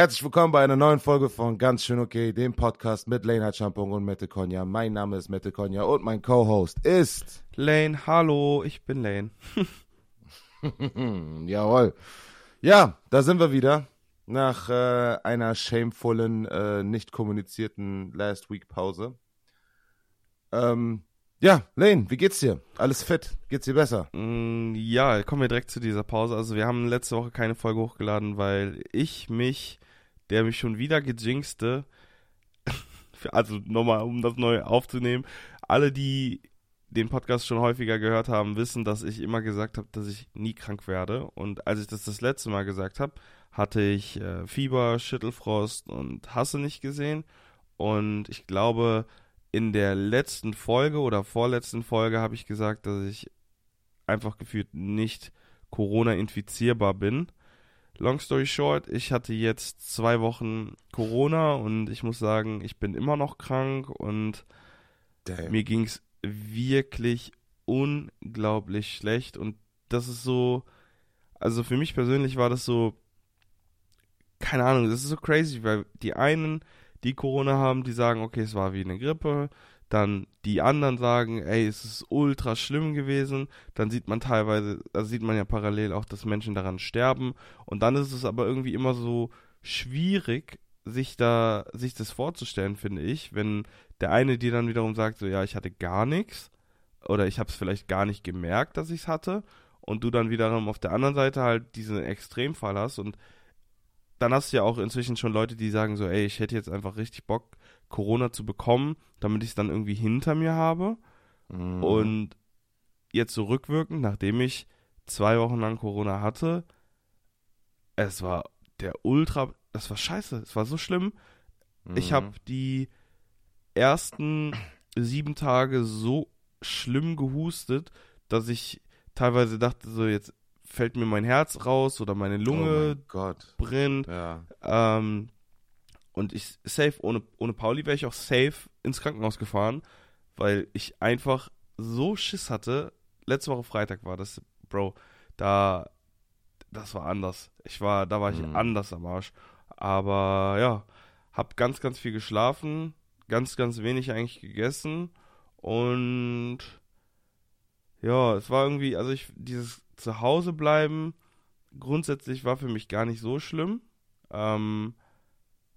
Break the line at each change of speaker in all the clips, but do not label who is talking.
Herzlich willkommen bei einer neuen Folge von Ganz schön okay, dem Podcast mit Lane Hatschampong und Mette Konja. Mein Name ist Mette Konja und mein Co-Host ist
Lane. Hallo, ich bin Lane.
Jawohl. Ja, da sind wir wieder. Nach äh, einer shamefulen, äh, nicht kommunizierten Last Week Pause. Ähm, ja, Lane, wie geht's dir? Alles fit? Geht's dir besser?
Mm, ja, kommen wir direkt zu dieser Pause. Also wir haben letzte Woche keine Folge hochgeladen, weil ich mich, der mich schon wieder gejinxte, also nochmal, um das neu aufzunehmen, alle, die den Podcast schon häufiger gehört haben, wissen, dass ich immer gesagt habe, dass ich nie krank werde. Und als ich das das letzte Mal gesagt habe, hatte ich äh, Fieber, Schüttelfrost und Hasse nicht gesehen. Und ich glaube, in der letzten Folge oder vorletzten Folge habe ich gesagt, dass ich einfach gefühlt nicht Corona infizierbar bin. Long story short, ich hatte jetzt zwei Wochen Corona und ich muss sagen, ich bin immer noch krank und Damn. mir ging es wirklich unglaublich schlecht und das ist so, also für mich persönlich war das so, keine Ahnung, das ist so crazy, weil die einen, die Corona haben, die sagen, okay, es war wie eine Grippe. Dann die anderen sagen, ey, es ist ultra schlimm gewesen. Dann sieht man teilweise, da sieht man ja parallel auch, dass Menschen daran sterben. Und dann ist es aber irgendwie immer so schwierig, sich da, sich das vorzustellen, finde ich, wenn der eine dir dann wiederum sagt, so, ja, ich hatte gar nichts. Oder ich habe es vielleicht gar nicht gemerkt, dass ich es hatte. Und du dann wiederum auf der anderen Seite halt diesen Extremfall hast. Und dann hast du ja auch inzwischen schon Leute, die sagen so, ey, ich hätte jetzt einfach richtig Bock, Corona zu bekommen, damit ich es dann irgendwie hinter mir habe. Mhm. Und jetzt so rückwirkend, nachdem ich zwei Wochen lang Corona hatte, es war der Ultra, das war scheiße, es war so schlimm. Mhm. Ich habe die ersten sieben Tage so schlimm gehustet, dass ich teilweise dachte, so jetzt fällt mir mein Herz raus oder meine Lunge
oh
brennt.
Ja.
Ähm, und ich safe, ohne, ohne Pauli wäre ich auch safe ins Krankenhaus gefahren, weil ich einfach so Schiss hatte. Letzte Woche Freitag war das, Bro, da, das war anders. Ich war, da war ich mhm. anders am Arsch. Aber ja, hab ganz, ganz viel geschlafen, ganz, ganz wenig eigentlich gegessen und ja, es war irgendwie, also ich, dieses zu Hause bleiben grundsätzlich war für mich gar nicht so schlimm. Ähm,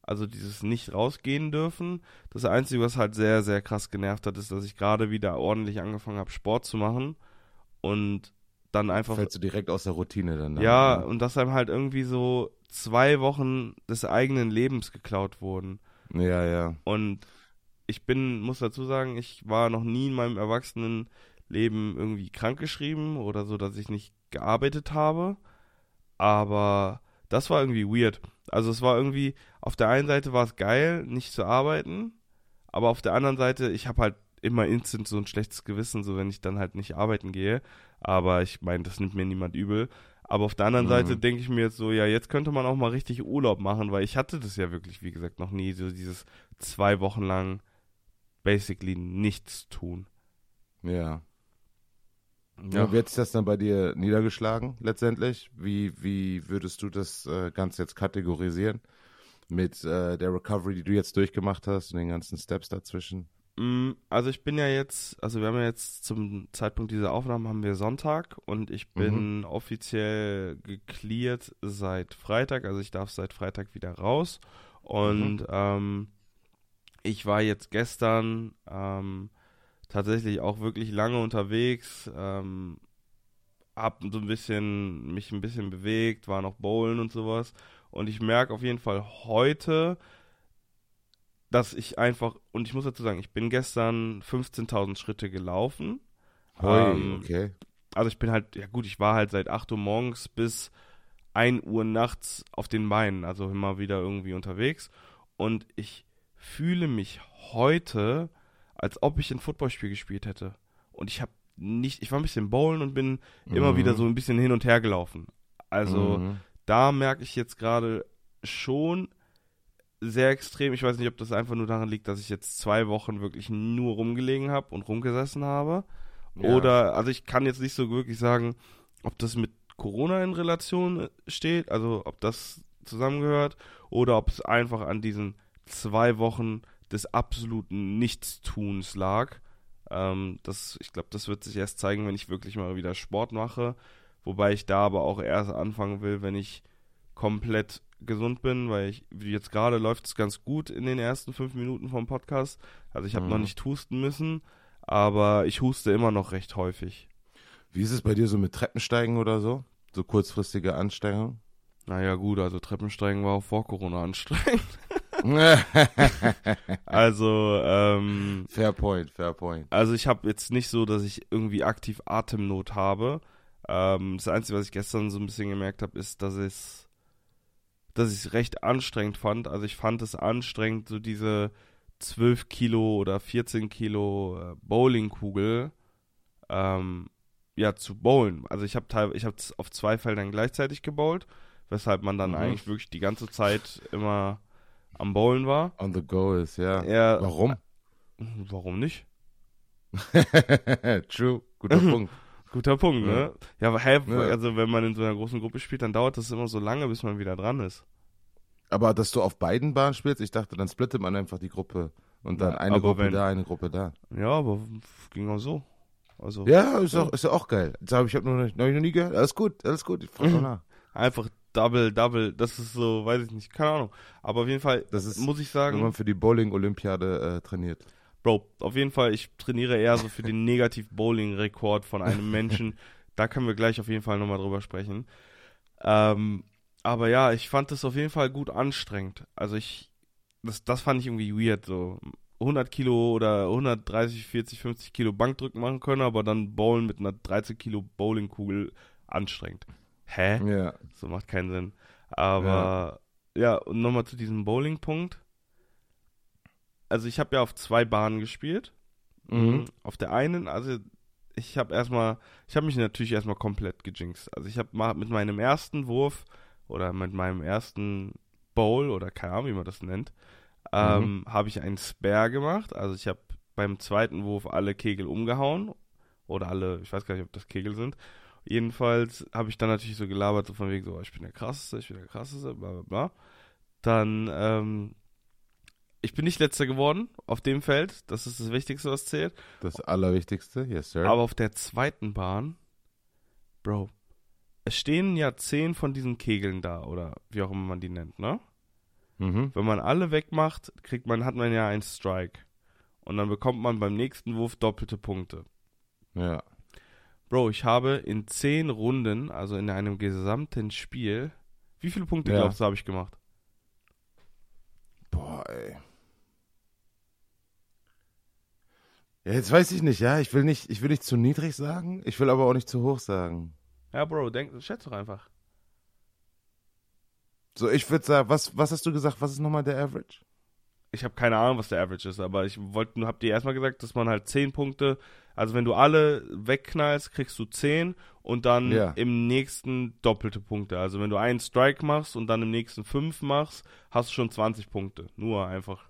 also dieses nicht rausgehen dürfen. Das Einzige, was halt sehr, sehr krass genervt hat, ist, dass ich gerade wieder ordentlich angefangen habe, Sport zu machen. Und dann einfach.
Fällst du direkt aus der Routine dann?
Ja, ne? und dass einem halt irgendwie so zwei Wochen des eigenen Lebens geklaut wurden.
Ja, ja.
Und ich bin, muss dazu sagen, ich war noch nie in meinem Erwachsenenleben irgendwie krankgeschrieben oder so, dass ich nicht gearbeitet habe. Aber das war irgendwie weird. Also es war irgendwie, auf der einen Seite war es geil, nicht zu arbeiten, aber auf der anderen Seite, ich habe halt immer instant so ein schlechtes Gewissen, so wenn ich dann halt nicht arbeiten gehe. Aber ich meine, das nimmt mir niemand übel. Aber auf der anderen mhm. Seite denke ich mir jetzt so, ja, jetzt könnte man auch mal richtig Urlaub machen, weil ich hatte das ja wirklich, wie gesagt, noch nie, so dieses zwei Wochen lang basically nichts tun.
Ja. Ja. Wie hat sich das dann bei dir niedergeschlagen letztendlich? Wie, wie würdest du das äh, Ganze jetzt kategorisieren mit äh, der Recovery, die du jetzt durchgemacht hast und den ganzen Steps dazwischen?
Mm, also ich bin ja jetzt, also wir haben ja jetzt zum Zeitpunkt dieser Aufnahme haben wir Sonntag und ich bin mhm. offiziell gecleared seit Freitag, also ich darf seit Freitag wieder raus und mhm. ähm, ich war jetzt gestern ähm, tatsächlich auch wirklich lange unterwegs, ähm, hab so ein bisschen, mich ein bisschen bewegt, war noch bowlen und sowas. Und ich merke auf jeden Fall heute, dass ich einfach, und ich muss dazu sagen, ich bin gestern 15.000 Schritte gelaufen.
Hoi, ähm, okay.
Also ich bin halt, ja gut, ich war halt seit 8 Uhr morgens bis 1 Uhr nachts auf den Beinen, also immer wieder irgendwie unterwegs. Und ich fühle mich heute als ob ich ein Footballspiel gespielt hätte. Und ich habe nicht, ich war ein bisschen bowlen und bin mhm. immer wieder so ein bisschen hin und her gelaufen. Also mhm. da merke ich jetzt gerade schon sehr extrem. Ich weiß nicht, ob das einfach nur daran liegt, dass ich jetzt zwei Wochen wirklich nur rumgelegen habe und rumgesessen habe. Ja. Oder, also ich kann jetzt nicht so wirklich sagen, ob das mit Corona in Relation steht, also ob das zusammengehört oder ob es einfach an diesen zwei Wochen des absoluten Nichtstuns lag. Ähm, das, ich glaube, das wird sich erst zeigen, wenn ich wirklich mal wieder Sport mache. Wobei ich da aber auch erst anfangen will, wenn ich komplett gesund bin, weil ich, jetzt gerade läuft es ganz gut in den ersten fünf Minuten vom Podcast. Also ich habe mhm. noch nicht husten müssen, aber ich huste immer noch recht häufig.
Wie ist es bei dir so mit Treppensteigen oder so? So kurzfristige Anstrengung?
Naja, gut, also Treppensteigen war auch vor Corona anstrengend. also, ähm,
Fair point, fair point.
Also ich habe jetzt nicht so, dass ich irgendwie aktiv Atemnot habe. Ähm, das Einzige, was ich gestern so ein bisschen gemerkt habe, ist, dass es dass ich es recht anstrengend fand. Also ich fand es anstrengend, so diese 12 Kilo oder 14 Kilo äh, Bowlingkugel ähm, ja, zu bowlen. Also ich habe ich habe auf zwei Feldern gleichzeitig gebowlt, weshalb man dann mhm. eigentlich wirklich die ganze Zeit immer am Bowlen war.
On the go ist, ja.
ja
warum?
Warum nicht?
True, guter Punkt.
Guter Punkt, ja. ne? Ja, aber hä, ja. also wenn man in so einer großen Gruppe spielt, dann dauert das immer so lange, bis man wieder dran ist.
Aber dass du auf beiden Bahnen spielst, ich dachte, dann splittet man einfach die Gruppe und dann ja, eine Gruppe wenn, da, eine Gruppe da.
Ja, aber ging auch so. Also,
ja, ist, Auch, ist ja auch geil. Das habe ich hab noch, noch, noch nie gehört. Alles gut, alles gut. Ich frage
mhm. nach. Einfach Double, Double, das ist so, weiß ich nicht, keine Ahnung. Aber auf jeden Fall,
das ist,
muss ich sagen.
Wenn man für die Bowling-Olympiade äh, trainiert.
Bro, auf jeden Fall, ich trainiere eher so für den Negativ-Bowling-Rekord von einem Menschen. da können wir gleich auf jeden Fall nochmal drüber sprechen. Ähm, aber ja, ich fand das auf jeden Fall gut anstrengend. Also ich, das, das fand ich irgendwie weird, so 100 Kilo oder 130, 40, 50 Kilo Bankdrücken machen können, aber dann bowlen mit einer 13 Kilo Bowlingkugel anstrengend. Hä?
Ja.
So macht keinen Sinn. Aber ja, ja und nochmal zu diesem Bowling-Punkt also ich habe ja auf zwei Bahnen gespielt. Mhm. Auf der einen, also ich habe erstmal, ich habe mich natürlich erstmal komplett gejinxt. Also ich habe mal mit meinem ersten Wurf oder mit meinem ersten Bowl oder keine Ahnung, wie man das nennt, ähm, mhm. habe ich einen Spare gemacht. Also ich habe beim zweiten Wurf alle Kegel umgehauen oder alle, ich weiß gar nicht, ob das Kegel sind. Jedenfalls habe ich dann natürlich so gelabert, so von wegen so, ich bin der krasseste, ich bin der krasseste, bla bla bla. Dann ähm, ich bin nicht letzter geworden auf dem Feld. Das ist das Wichtigste, was zählt.
Das Allerwichtigste, yes, sir.
Aber auf der zweiten Bahn, Bro, es stehen ja zehn von diesen Kegeln da oder wie auch immer man die nennt, ne? Mhm. Wenn man alle wegmacht, kriegt man, hat man ja einen Strike. Und dann bekommt man beim nächsten Wurf doppelte Punkte.
Ja.
Bro, ich habe in zehn Runden, also in einem gesamten Spiel, wie viele Punkte ja. glaubst du, habe ich gemacht?
Boah, ey. Ja, jetzt weiß ich nicht, ja. Ich will nicht, ich will nicht zu niedrig sagen, ich will aber auch nicht zu hoch sagen.
Ja, Bro, denk, schätze doch einfach.
So, ich würde sagen, was, was hast du gesagt? Was ist nochmal der Average?
Ich habe keine Ahnung, was der Average ist, aber ich wollte nur, hab dir erstmal gesagt, dass man halt 10 Punkte, also wenn du alle wegknallst, kriegst du 10 und dann ja. im nächsten doppelte Punkte. Also wenn du einen Strike machst und dann im nächsten 5 machst, hast du schon 20 Punkte. Nur einfach.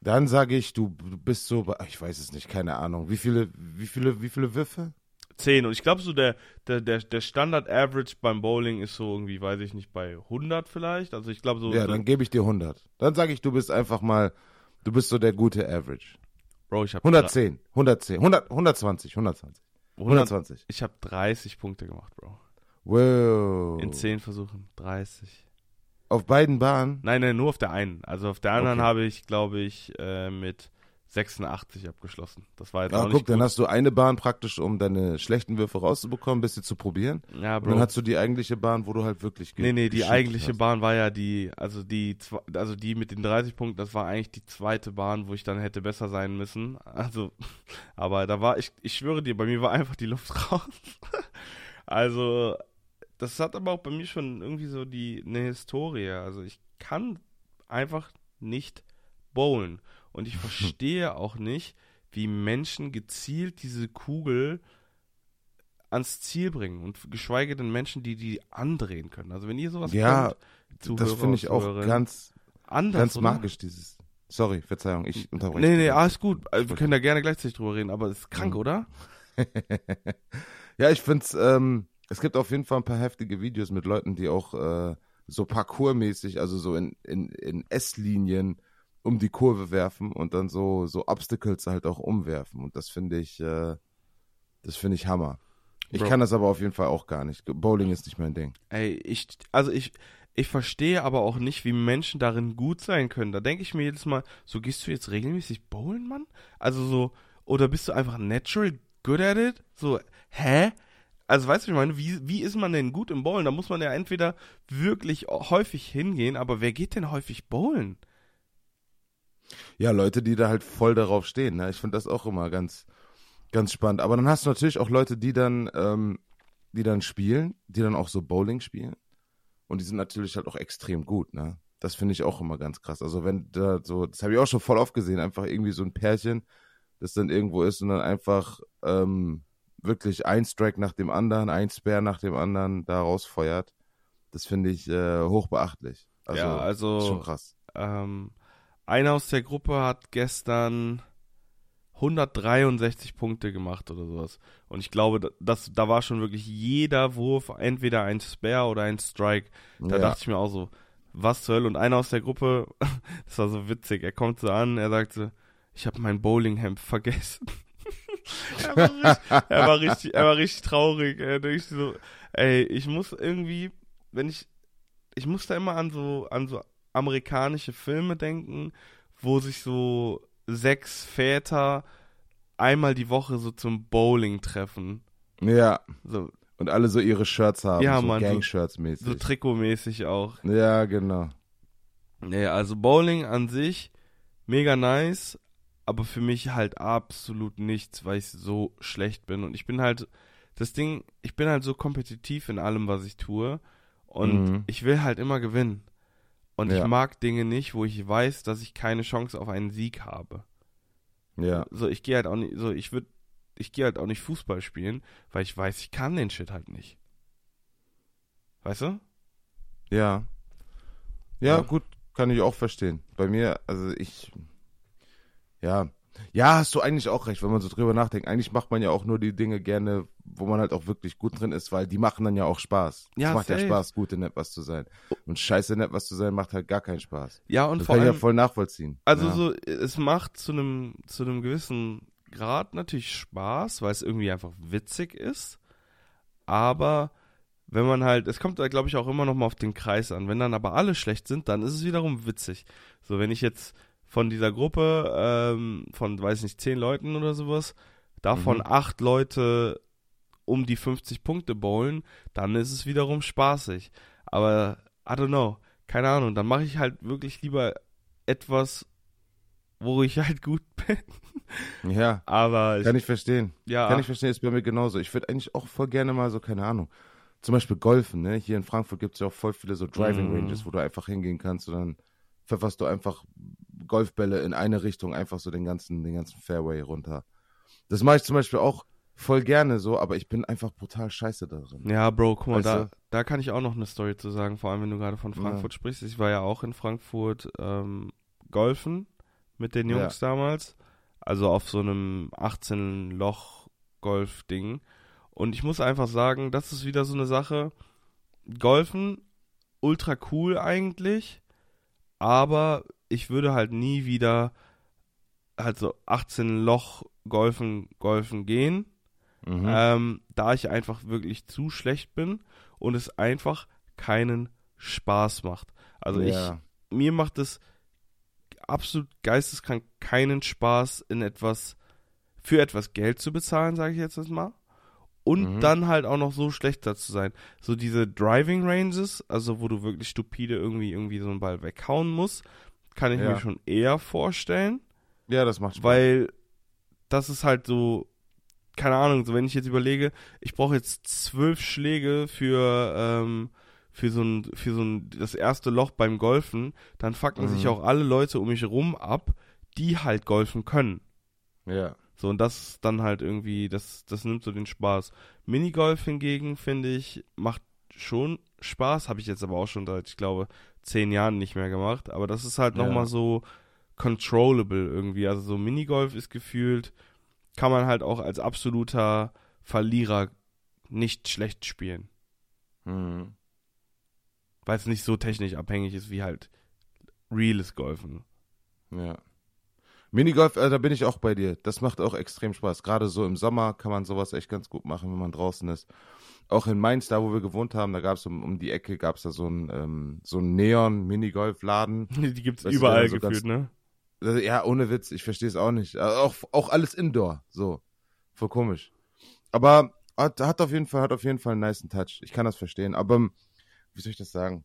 Dann sage ich, du, du bist so, ich weiß es nicht, keine Ahnung. Wie viele, wie viele, wie viele Würfe?
Zehn. Und ich glaube so, der, der, der, der Standard-Average beim Bowling ist so irgendwie, weiß ich nicht, bei 100 vielleicht. Also ich glaube so.
Ja,
so
dann gebe ich dir 100. Dann sage ich, du bist einfach mal, du bist so der gute Average.
Bro, ich habe
110, 110, 100, 120, 120. 120.
Ich habe 30 Punkte gemacht, Bro.
Wow.
In 10 Versuchen. 30.
Auf beiden Bahnen?
Nein, nein, nur auf der einen. Also auf der anderen okay. habe ich, glaube ich, äh, mit 86 abgeschlossen. Das war jetzt ja, auch guck, nicht
gut. dann hast du eine Bahn praktisch, um deine schlechten Würfe rauszubekommen, bis sie zu probieren.
Ja, Bro.
Und dann hast du die eigentliche Bahn, wo du halt wirklich
Nee, nee, die eigentliche hast. Bahn war ja die, also die, also die mit den 30 Punkten, das war eigentlich die zweite Bahn, wo ich dann hätte besser sein müssen. Also, aber da war, ich, ich schwöre dir, bei mir war einfach die Luft raus. also, das hat aber auch bei mir schon irgendwie so die eine Historie. Also ich kann einfach nicht bowlen. Und ich verstehe auch nicht, wie Menschen gezielt diese Kugel ans Ziel bringen und geschweige denn Menschen, die die andrehen können. Also wenn ihr sowas
ja, könnt, das finde ich auch ganz anders, ganz magisch dieses. Sorry, Verzeihung, ich unterbreche.
Nee, nee, alles gut. Wir können da gerne gleichzeitig drüber reden, aber es ist krank, mhm. oder?
ja, ich finde es ähm, Es gibt auf jeden Fall ein paar heftige Videos mit Leuten, die auch äh, so parkourmäßig, also so in, in, in S-Linien um die Kurve werfen und dann so, so Obstacles halt auch umwerfen. Und das finde ich, äh, das finde ich Hammer. Ich Bro. kann das aber auf jeden Fall auch gar nicht. Bowling ist nicht mein Ding.
Ey, ich, also ich, ich verstehe aber auch nicht, wie Menschen darin gut sein können. Da denke ich mir jedes Mal, so gehst du jetzt regelmäßig bowlen, Mann? Also so, oder bist du einfach natural good at it? So, hä? Also weißt du, ich meine, wie, wie ist man denn gut im Bowlen? Da muss man ja entweder wirklich häufig hingehen, aber wer geht denn häufig bowlen?
Ja, Leute, die da halt voll darauf stehen. Ne? Ich finde das auch immer ganz, ganz spannend. Aber dann hast du natürlich auch Leute, die dann, ähm, die dann spielen, die dann auch so Bowling spielen. Und die sind natürlich halt auch extrem gut, ne? Das finde ich auch immer ganz krass. Also wenn da so, das habe ich auch schon voll oft gesehen, einfach irgendwie so ein Pärchen, das dann irgendwo ist und dann einfach ähm, wirklich ein Strike nach dem anderen, ein Spare nach dem anderen da rausfeuert. Das finde ich äh, hochbeachtlich.
Also, ja, also schon krass. Ähm, einer aus der Gruppe hat gestern 163 Punkte gemacht oder sowas. Und ich glaube, das, da war schon wirklich jeder Wurf entweder ein Spare oder ein Strike. Da ja. dachte ich mir auch so, was zur Hölle? Und einer aus der Gruppe, das war so witzig, er kommt so an, er sagt so, ich habe mein Bowlinghemd vergessen. er, war richtig, er, war richtig, er war richtig traurig. Er denkt so, ey, ich muss irgendwie, wenn ich, ich muss da immer an so, an so amerikanische Filme denken, wo sich so sechs Väter einmal die Woche so zum Bowling treffen.
Ja. So. Und alle so ihre Shirts haben,
ja,
so
Mann,
Gang-Shirts mäßig.
So Trikotmäßig auch.
Ja, genau.
Nee, also Bowling an sich mega nice, aber für mich halt absolut nichts, weil ich so schlecht bin. Und ich bin halt, das Ding, ich bin halt so kompetitiv in allem, was ich tue. Und mhm. ich will halt immer gewinnen. Und ja. ich mag Dinge nicht, wo ich weiß, dass ich keine Chance auf einen Sieg habe.
Ja.
So, ich gehe halt auch nicht, so, ich würde, ich gehe halt auch nicht Fußball spielen, weil ich weiß, ich kann den Shit halt nicht. Weißt du?
Ja. Ja, ja. gut, kann ich auch verstehen. Bei mir, also ich, ja, ja, hast du eigentlich auch recht, wenn man so drüber nachdenkt. Eigentlich macht man ja auch nur die Dinge gerne, wo man halt auch wirklich gut drin ist, weil die machen dann ja auch Spaß. Ja, es macht safe. ja Spaß, gut in etwas zu sein. Und scheiße in etwas zu sein macht halt gar keinen Spaß.
Ja, und
das
vor
kann
allem,
ich ja voll nachvollziehen.
Also
ja.
so, es macht zu einem, zu einem gewissen Grad natürlich Spaß, weil es irgendwie einfach witzig ist. Aber wenn man halt, es kommt da glaube ich auch immer noch mal auf den Kreis an. Wenn dann aber alle schlecht sind, dann ist es wiederum witzig. So, wenn ich jetzt von dieser Gruppe ähm, von, weiß nicht, zehn Leuten oder sowas, davon mhm. acht Leute um die 50 Punkte bowlen, dann ist es wiederum spaßig. Aber, I don't know, keine Ahnung, dann mache ich halt wirklich lieber etwas, wo ich halt gut bin.
Ja.
Aber.
Kann ich verstehen.
Ja.
Kann ich verstehen, ist bei mir genauso. Ich würde eigentlich auch voll gerne mal so, keine Ahnung, zum Beispiel Golfen, ne? Hier in Frankfurt gibt es ja auch voll viele so Driving mhm. Ranges, wo du einfach hingehen kannst und dann pfefferst du einfach Golfbälle in eine Richtung, einfach so den ganzen, den ganzen Fairway runter. Das mache ich zum Beispiel auch voll gerne so, aber ich bin einfach brutal scheiße darin.
Ja, Bro, guck mal, da, da kann ich auch noch eine Story zu sagen, vor allem wenn du gerade von Frankfurt ja. sprichst. Ich war ja auch in Frankfurt ähm, golfen mit den Jungs ja. damals. Also auf so einem 18-Loch-Golf-Ding. Und ich muss einfach sagen, das ist wieder so eine Sache. Golfen, ultra cool eigentlich, aber ich würde halt nie wieder halt so 18 Loch golfen, golfen gehen, mhm. ähm, da ich einfach wirklich zu schlecht bin und es einfach keinen Spaß macht. Also ja. ich, mir macht es absolut geisteskrank keinen Spaß in etwas, für etwas Geld zu bezahlen, sage ich jetzt mal. Und mhm. dann halt auch noch so schlechter zu sein. So diese Driving Ranges, also wo du wirklich stupide irgendwie irgendwie so einen Ball weghauen musst, kann ich ja. mir schon eher vorstellen.
Ja, das macht Spaß.
Weil das ist halt so, keine Ahnung, so wenn ich jetzt überlege, ich brauche jetzt zwölf Schläge für, ähm, für so ein, für so ein, das erste Loch beim Golfen, dann fucken mhm. sich auch alle Leute um mich rum ab, die halt golfen können.
Ja.
So, und das dann halt irgendwie, das, das nimmt so den Spaß. Minigolf hingegen, finde ich, macht schon Spaß, habe ich jetzt aber auch schon seit, ich glaube, zehn Jahren nicht mehr gemacht. Aber das ist halt ja. nochmal so controllable irgendwie. Also so Minigolf ist gefühlt, kann man halt auch als absoluter Verlierer nicht schlecht spielen.
Mhm.
Weil es nicht so technisch abhängig ist wie halt reales Golfen.
Ja. Minigolf, äh, da bin ich auch bei dir. Das macht auch extrem Spaß. Gerade so im Sommer kann man sowas echt ganz gut machen, wenn man draußen ist. Auch in Mainz, da wo wir gewohnt haben, da gab es um, um die Ecke gab es da so einen ähm, so Neon-Minigolf-Laden.
Die gibt's überall so gefühlt, ne?
Ja, ohne Witz, ich verstehe es auch nicht. Äh, auch, auch alles Indoor, so. Voll komisch. Aber hat, hat auf jeden Fall, hat auf jeden Fall einen nice Touch. Ich kann das verstehen. Aber wie soll ich das sagen?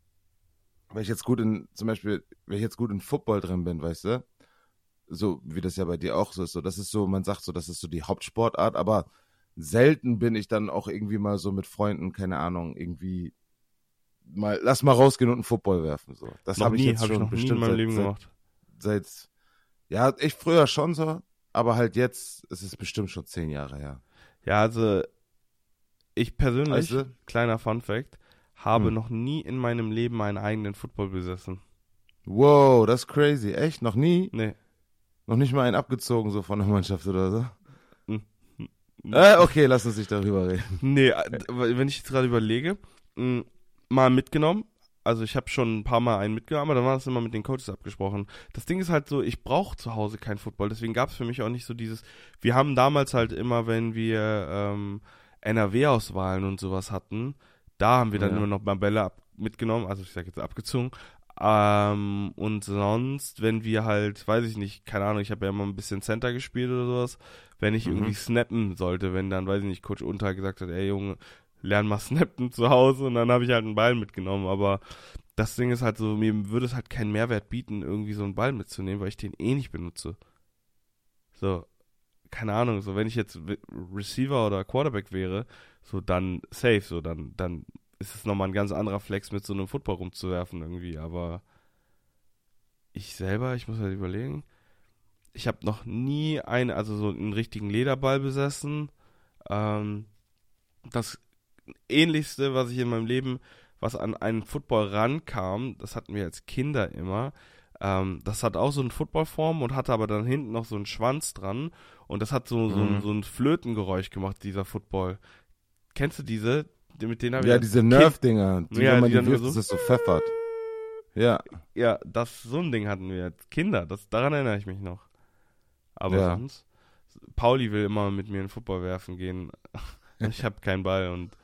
Wenn ich jetzt gut in, zum Beispiel, wenn ich jetzt gut in Football drin bin, weißt du? So wie das ja bei dir auch so ist. So, das ist so, man sagt so, das ist so die Hauptsportart, aber selten bin ich dann auch irgendwie mal so mit Freunden, keine Ahnung, irgendwie mal, lass mal rausgehen und einen Football werfen. So. Das habe ich jetzt hab schon ich bestimmt nie in meinem Leben seit, gemacht. Seit, ja, ich früher schon so, aber halt jetzt ist es bestimmt schon zehn Jahre her.
Ja, also ich persönlich, du? kleiner Fun Fact, habe hm. noch nie in meinem Leben einen eigenen Football besessen.
Wow, das ist crazy. Echt? Noch nie?
Nee.
Noch nicht mal einen abgezogen so von der Mannschaft oder so? Hm. Äh, okay, lass uns nicht darüber reden.
Nee, äh, wenn ich jetzt gerade überlege, hm, mal mitgenommen. Also ich habe schon ein paar Mal einen mitgenommen, aber dann war das immer mit den Coaches abgesprochen. Das Ding ist halt so, ich brauche zu Hause kein Football, deswegen gab es für mich auch nicht so dieses. Wir haben damals halt immer, wenn wir ähm, NRW-Auswahlen und sowas hatten, da haben wir dann ja. immer noch Bälle mitgenommen, also ich sage jetzt abgezogen. Ähm, und sonst, wenn wir halt, weiß ich nicht, keine Ahnung, ich habe ja immer ein bisschen Center gespielt oder sowas, wenn ich mhm. irgendwie snappen sollte, wenn dann, weiß ich nicht, Coach Unter gesagt hat, ey Junge, lern mal snappen zu Hause und dann habe ich halt einen Ball mitgenommen, aber das Ding ist halt so, mir würde es halt keinen Mehrwert bieten, irgendwie so einen Ball mitzunehmen, weil ich den eh nicht benutze. So, keine Ahnung, so wenn ich jetzt Receiver oder Quarterback wäre, so dann safe, so dann, dann ist es nochmal ein ganz anderer Flex, mit so einem Football rumzuwerfen irgendwie, aber ich selber, ich muss halt überlegen, ich habe noch nie einen, also so einen richtigen Lederball besessen. Ähm, das ähnlichste, was ich in meinem Leben, was an einen Football rankam, das hatten wir als Kinder immer. Ähm, das hat auch so eine Footballform und hatte aber dann hinten noch so einen Schwanz dran und das hat so, mhm. so, ein, so ein Flötengeräusch gemacht, dieser Football. Kennst du diese? Mit denen
habe ja, diese Nerf-Dinger, die, ja, wenn man die, die wirft, so, das so pfeffert. Ja.
Ja, das, so ein Ding hatten wir als Kinder, das, daran erinnere ich mich noch. Aber ja. sonst, Pauli will immer mit mir in Football werfen gehen. ich habe keinen Ball und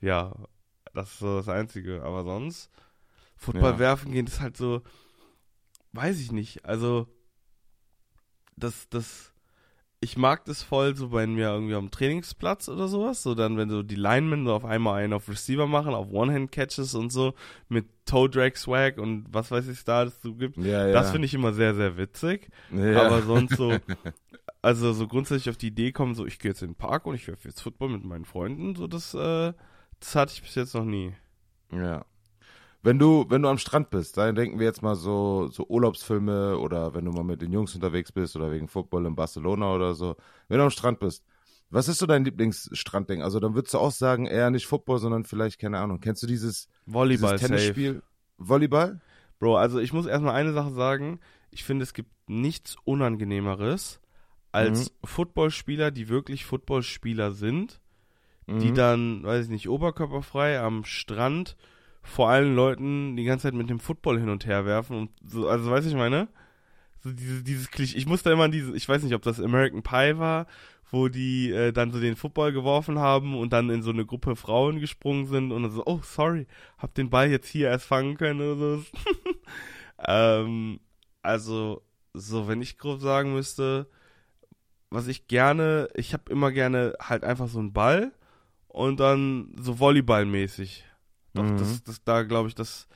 ja, das ist so das Einzige. Aber sonst, Football ja. werfen gehen ist halt so, weiß ich nicht. Also, das, das, ich mag das voll, so wenn wir irgendwie am Trainingsplatz oder sowas, so dann, wenn so die Linemen so auf einmal einen auf Receiver machen, auf One-Hand-Catches und so, mit Toe-Drag-Swag und was weiß ich da das so gibt. Ja, ja. Das finde ich immer sehr, sehr witzig. Aber sonst so, also so grundsätzlich auf die Idee kommen, so ich gehe jetzt in den Park und ich werfe jetzt Football mit meinen Freunden, so das, äh, das hatte ich bis jetzt noch nie.
Ja. Wenn du, wenn du am Strand bist, dann denken wir jetzt mal so, so Urlaubsfilme oder wenn du mal mit den Jungs unterwegs bist oder wegen Football in Barcelona oder so. Wenn du am Strand bist, was ist so dein Lieblingsstrandding? Also dann würdest du auch sagen, eher nicht Football, sondern vielleicht, keine Ahnung, kennst du dieses
Volleyball
dieses Tennisspiel? Volleyball?
Bro, also ich muss erstmal eine Sache sagen. Ich finde, es gibt nichts Unangenehmeres als mhm. Footballspieler, die wirklich Footballspieler sind, mhm. die dann, weiß ich nicht, oberkörperfrei am Strand vor allen Leuten die ganze Zeit mit dem Football hin und her werfen und so, also weiß ich meine? So diese, dieses Klischee. Ich musste immer an diese, ich weiß nicht, ob das American Pie war, wo die äh, dann so den Football geworfen haben und dann in so eine Gruppe Frauen gesprungen sind und so, oh, sorry, hab den Ball jetzt hier erst fangen können oder so. ähm, also, so, wenn ich grob sagen müsste, was ich gerne, ich habe immer gerne halt einfach so einen Ball und dann so Volleyballmäßig. Doch, mhm. das, das, da glaube ich, das,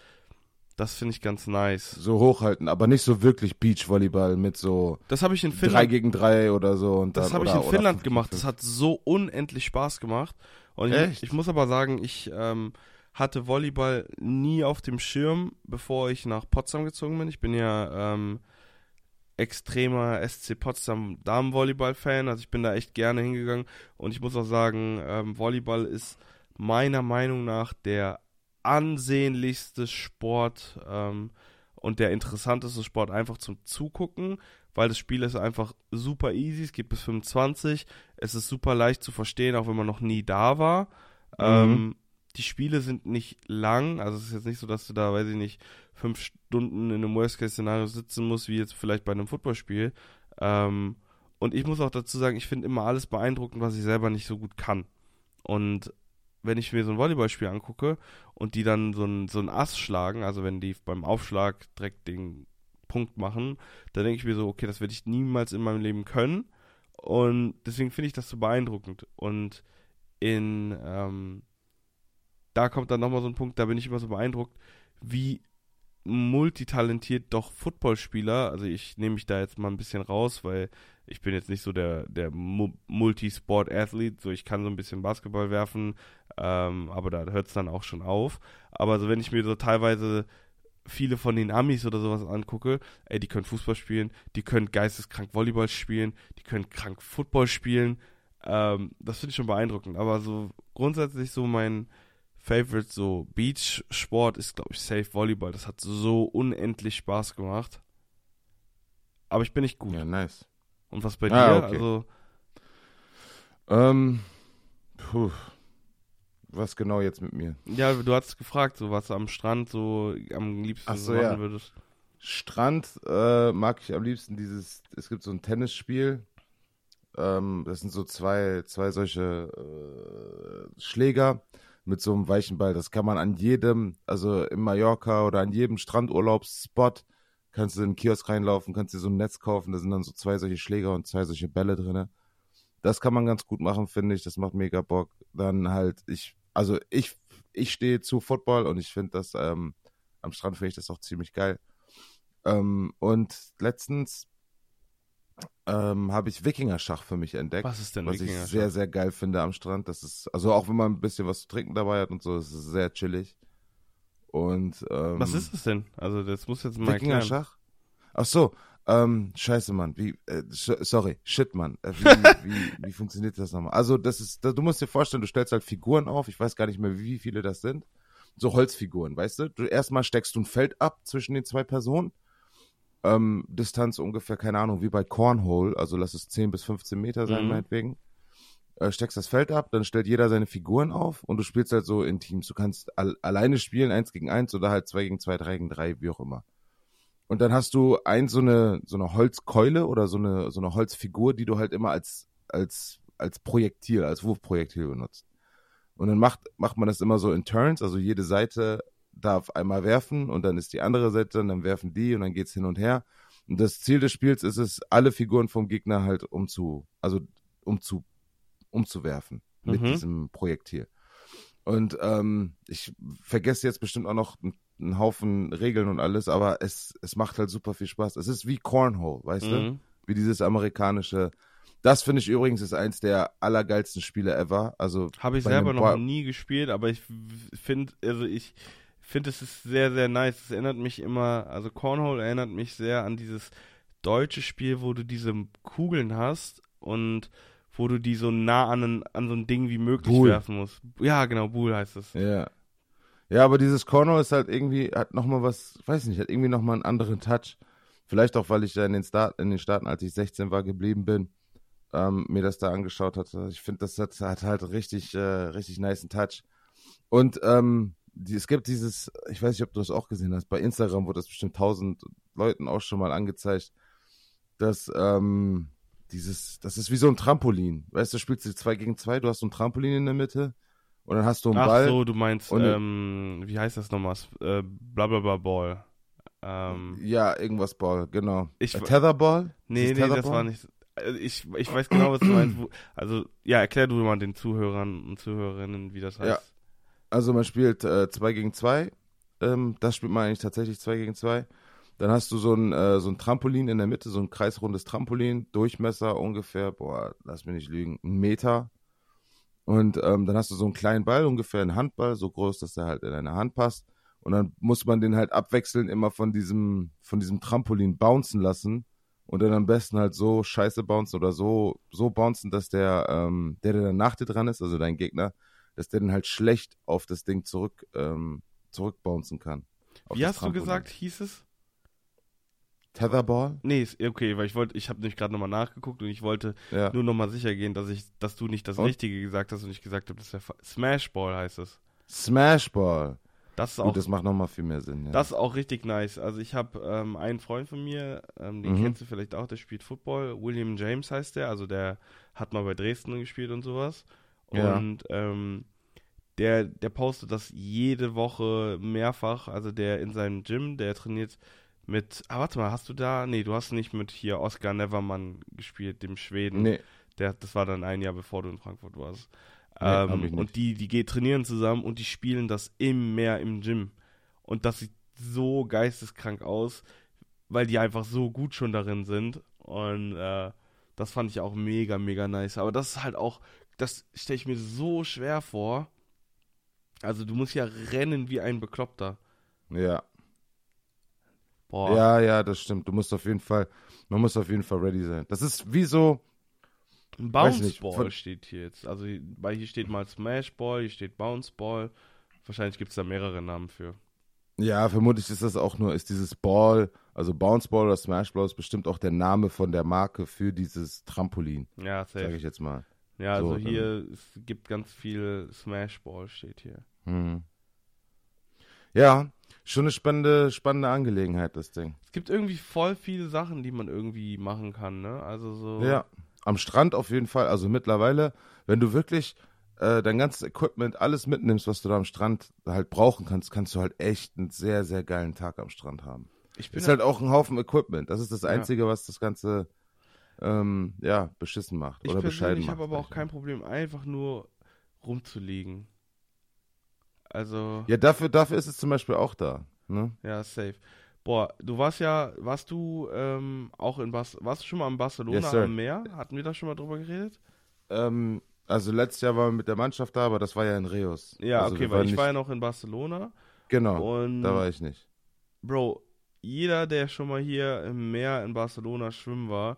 das finde ich ganz nice.
So hochhalten, aber nicht so wirklich Beachvolleyball mit so.
Das habe ich in Finnland.
Drei gegen drei oder so. Und
das habe ich in Finnland gemacht. Das hat so unendlich Spaß gemacht. Und ich, ich, muss aber sagen, ich ähm, hatte Volleyball nie auf dem Schirm, bevor ich nach Potsdam gezogen bin. Ich bin ja ähm, extremer SC Potsdam Damenvolleyball-Fan. Also ich bin da echt gerne hingegangen. Und ich muss auch sagen, ähm, Volleyball ist meiner Meinung nach der ansehnlichste Sport ähm, und der interessanteste Sport einfach zum Zugucken, weil das Spiel ist einfach super easy, es geht bis 25, es ist super leicht zu verstehen, auch wenn man noch nie da war. Mhm. Ähm, die Spiele sind nicht lang, also es ist jetzt nicht so, dass du da, weiß ich nicht, fünf Stunden in einem Worst-Case-Szenario sitzen musst, wie jetzt vielleicht bei einem Footballspiel. Ähm, und ich muss auch dazu sagen, ich finde immer alles beeindruckend, was ich selber nicht so gut kann. Und wenn ich mir so ein Volleyballspiel angucke und die dann so ein, so ein Ass schlagen, also wenn die beim Aufschlag direkt den Punkt machen, dann denke ich mir so, okay, das werde ich niemals in meinem Leben können. Und deswegen finde ich das so beeindruckend. Und in, ähm, da kommt dann nochmal so ein Punkt, da bin ich immer so beeindruckt, wie multitalentiert doch Footballspieler, also ich nehme mich da jetzt mal ein bisschen raus, weil ich bin jetzt nicht so der, der Multisport-Athlet, so ich kann so ein bisschen Basketball werfen, ähm, aber da hört es dann auch schon auf. Aber so wenn ich mir so teilweise viele von den Amis oder sowas angucke, ey, die können Fußball spielen, die können geisteskrank Volleyball spielen, die können krank Football spielen, ähm, das finde ich schon beeindruckend. Aber so grundsätzlich so mein Favorite, so Beach-Sport ist, glaube ich, Safe Volleyball. Das hat so unendlich Spaß gemacht. Aber ich bin nicht gut.
Ja, nice.
Und was bei ah, dir? Okay. Also.
Ähm, puh. Was genau jetzt mit mir?
Ja, du hast gefragt, so was am Strand so am liebsten
so, machen ja. würdest. Strand äh, mag ich am liebsten dieses, es gibt so ein Tennisspiel, ähm, das sind so zwei, zwei solche äh, Schläger mit so einem weichen Ball. Das kann man an jedem, also in Mallorca oder an jedem Strandurlaubsspot, kannst du in den Kiosk reinlaufen, kannst dir so ein Netz kaufen, da sind dann so zwei solche Schläger und zwei solche Bälle drin. Das kann man ganz gut machen, finde ich. Das macht mega Bock. Dann halt, ich, also ich, ich stehe zu Football und ich finde das, ähm, am Strand finde ich das auch ziemlich geil. Ähm, und letztens ähm, habe ich Wikinger-Schach für mich entdeckt.
Was ist denn
Was ich sehr, sehr geil finde am Strand. Das ist, also auch wenn man ein bisschen was zu trinken dabei hat und so, ist es sehr chillig. Und, ähm,
Was ist es denn? Also, das muss jetzt mal
Wikinger-Schach? Ach so, ähm, scheiße, Mann. Wie, äh, sorry, shit, Mann. Äh, wie, wie, wie funktioniert das nochmal? Also, das ist, du musst dir vorstellen, du stellst halt Figuren auf. Ich weiß gar nicht mehr, wie viele das sind. So Holzfiguren, weißt du? du erstmal steckst du ein Feld ab zwischen den zwei Personen ähm, Distanz ungefähr, keine Ahnung, wie bei Cornhole, also lass es 10 bis 15 Meter sein, mhm. meinetwegen. Äh, steckst das Feld ab, dann stellt jeder seine Figuren auf und du spielst halt so in Teams. Du kannst al alleine spielen, eins gegen eins oder halt zwei gegen zwei, drei gegen drei, wie auch immer. Und dann hast du ein so eine so eine Holzkeule oder so eine so eine Holzfigur, die du halt immer als als als Projektil, als Wurfprojektil benutzt. Und dann macht macht man das immer so in Turns, also jede Seite darf einmal werfen und dann ist die andere Seite und dann werfen die und dann geht's hin und her. Und das Ziel des Spiels ist es, alle Figuren vom Gegner halt umzu, also umzu, umzuwerfen mit mhm. diesem Projektil. Und ähm, ich vergesse jetzt bestimmt auch noch einen Haufen Regeln und alles, aber es, es macht halt super viel Spaß. Es ist wie Cornhole, weißt mhm. du? Wie dieses amerikanische. Das finde ich übrigens ist eins der allergeilsten Spiele ever. Also
habe ich selber noch nie gespielt, aber ich finde, also ich finde, es ist sehr, sehr nice. Es erinnert mich immer, also Cornhole erinnert mich sehr an dieses deutsche Spiel, wo du diese Kugeln hast und wo du die so nah an, an so ein Ding wie möglich Bull. werfen musst. Ja, genau, Bull heißt es.
Ja. Ja, aber dieses Cornhole ist halt irgendwie, hat nochmal was, weiß nicht, hat irgendwie nochmal einen anderen Touch. Vielleicht auch, weil ich da in den, Start, in den Staaten, als ich 16 war, geblieben bin, ähm, mir das da angeschaut hatte. Ich finde, das hat, hat, halt richtig, äh, richtig nice Touch. Und ähm, die, es gibt dieses, ich weiß nicht, ob du das auch gesehen hast, bei Instagram wurde das bestimmt tausend Leuten auch schon mal angezeigt, dass ähm, dieses, das ist wie so ein Trampolin. Weißt du, spielst du zwei gegen zwei, du hast so ein Trampolin in der Mitte und dann hast du einen Ach Ball. Ach so,
du meinst, ähm, wie heißt das nochmal? Äh, Blablabla Ball.
Ähm, ja, irgendwas Ball, genau. Ich, äh, Tetherball?
Nee, nee, das war nicht. Äh, ich, ich weiß genau, was du meinst. Also, ja, erklär du mal den Zuhörern und Zuhörerinnen, wie das heißt. Ja,
also man spielt 2 äh, gegen 2. Ähm, das spielt man eigentlich tatsächlich 2 gegen 2. Dann hast du so ein, äh, so ein Trampolin in der Mitte, so ein kreisrundes Trampolin, Durchmesser ungefähr, boah, lass mich nicht lügen, einen Meter. Und ähm, dann hast du so einen kleinen Ball, ungefähr einen Handball, so groß, dass der halt in deine Hand passt. Und dann muss man den halt abwechselnd immer von diesem, von diesem Trampolin bouncen lassen. Und dann am besten halt so scheiße bouncen oder so, so bouncen, dass der, ähm, der, der nach dir dran ist, also dein Gegner, dass der dann halt schlecht auf das Ding zurück, ähm, zurückbouncen kann.
Wie hast Trampolin. du gesagt, hieß es?
Tetherball?
Nee, okay, weil ich wollte, ich habe nämlich gerade nochmal nachgeguckt und ich wollte
Ja.
nur nochmal sicher gehen, dass ich, dass du nicht das
Und?
Richtige gesagt hast und ich gesagt habe, das wäre Smashball heißt es.
Smashball.
Das ist auch
Gut, das macht nochmal viel mehr Sinn. Ja.
Das ist auch richtig nice. Also ich habe ähm, einen Freund von mir, ähm, den
Mhm.
kennst du vielleicht auch, der spielt Football. William James heißt der, also der hat mal bei Dresden gespielt und sowas.
Ja.
Und ähm, der, der postet das jede Woche mehrfach. Also der in seinem Gym, der trainiert mit, ah warte mal, hast du da, nee, du hast nicht mit hier Oscar Nevermann gespielt, dem Schweden.
nee.
Der, das war dann ein Jahr bevor du in Frankfurt warst.
Nee,
ähm, und die, die geht trainieren zusammen und die spielen das im Meer im Gym. Und das sieht so geisteskrank aus, weil die einfach so gut schon darin sind. Und äh, das fand ich auch mega, mega nice. Aber das ist halt auch, das stelle ich mir so schwer vor. Also du musst ja rennen wie ein Bekloppter.
Ja.
Boah.
Ja, ja, das stimmt. Du musst auf jeden Fall, man muss auf jeden Fall ready sein. Das ist wie so,
Ein Bounceball steht hier jetzt. Also weil hier steht mal Smashball, hier steht Bounceball. Wahrscheinlich gibt es da mehrere Namen für.
ja, vermutlich ist das auch nur, ist dieses Ball, also Bounce Ball oder Smash Ball ist bestimmt auch der Name von der Marke für dieses Trampolin,
Ja,
sage
safe.
ich jetzt mal.
Ja, also
So,
hier, es gibt ganz viel Smashball steht hier.
Hm. Ja, schon eine spannende, spannende Angelegenheit, das Ding.
Es gibt irgendwie voll viele Sachen, die man irgendwie machen kann, ne? Also so.
Ja, am Strand auf jeden Fall. Also mittlerweile, wenn du wirklich äh, dein ganzes Equipment, alles mitnimmst, was du da am Strand halt brauchen kannst, kannst du halt echt einen sehr, sehr geilen Tag am Strand haben.
Ich bin
Ist halt auch ein Haufen Equipment. Das ist das
Ja.
Einzige, was das Ganze ähm, ja, beschissen macht
ich
oder bescheiden macht.
habe aber auch
ich
kein Problem, einfach nur rumzuliegen. Also.
Ja, dafür, dafür ist es zum Beispiel auch da. Ne?
ja, safe. Boah, du warst ja, warst du ähm, auch in Bas warst du schon mal in Barcelona
Yes,
am Meer? Hatten wir da schon mal drüber geredet?
Ähm, also letztes Jahr waren wir mit der Mannschaft da, aber das war ja in Reus.
Ja,
also
okay, weil ich
nicht,
war ja noch in Barcelona
Genau,
und
da war ich nicht.
Bro, jeder, der schon mal hier im Meer in Barcelona schwimmen war,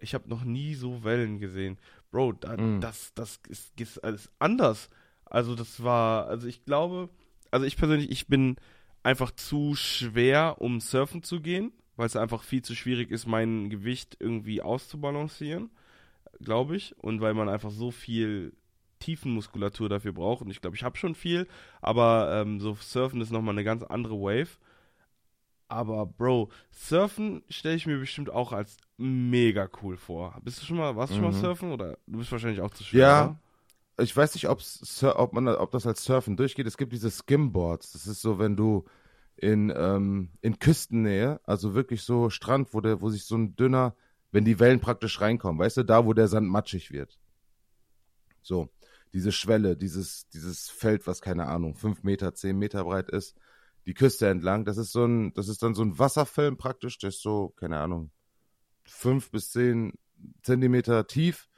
ich habe noch nie so Wellen gesehen. Bro, da,
Mm.
das, das ist, ist alles anders. Also das war, also ich glaube, also ich persönlich, ich bin einfach zu schwer, um surfen zu gehen, weil es einfach viel zu schwierig ist, mein Gewicht irgendwie auszubalancieren, glaube ich. Und weil man einfach so viel Tiefenmuskulatur dafür braucht. Und ich glaube, ich habe schon viel, aber ähm, so Surfen ist nochmal eine ganz andere Wave. Aber Bro, Surfen stelle ich mir bestimmt auch als mega cool vor. Bist du schon mal, warst du schon mal
Mhm.
surfen oder du bist wahrscheinlich auch zu schwer?
Ja,
oder?
Ich weiß nicht, ob, man, ob das als Surfen durchgeht. Es gibt diese Skimboards. Das ist so, wenn du in, ähm, in Küstennähe, also wirklich so Strand, wo, der, wo sich so ein dünner, wenn die Wellen praktisch reinkommen, weißt du, da, wo der Sand matschig wird. So, diese Schwelle, dieses, dieses Feld, was keine Ahnung, fünf Meter, zehn Meter breit ist, die Küste entlang, das ist so ein, das ist dann so ein Wasserfilm praktisch, der ist so, keine Ahnung, fünf bis zehn Zentimeter tief.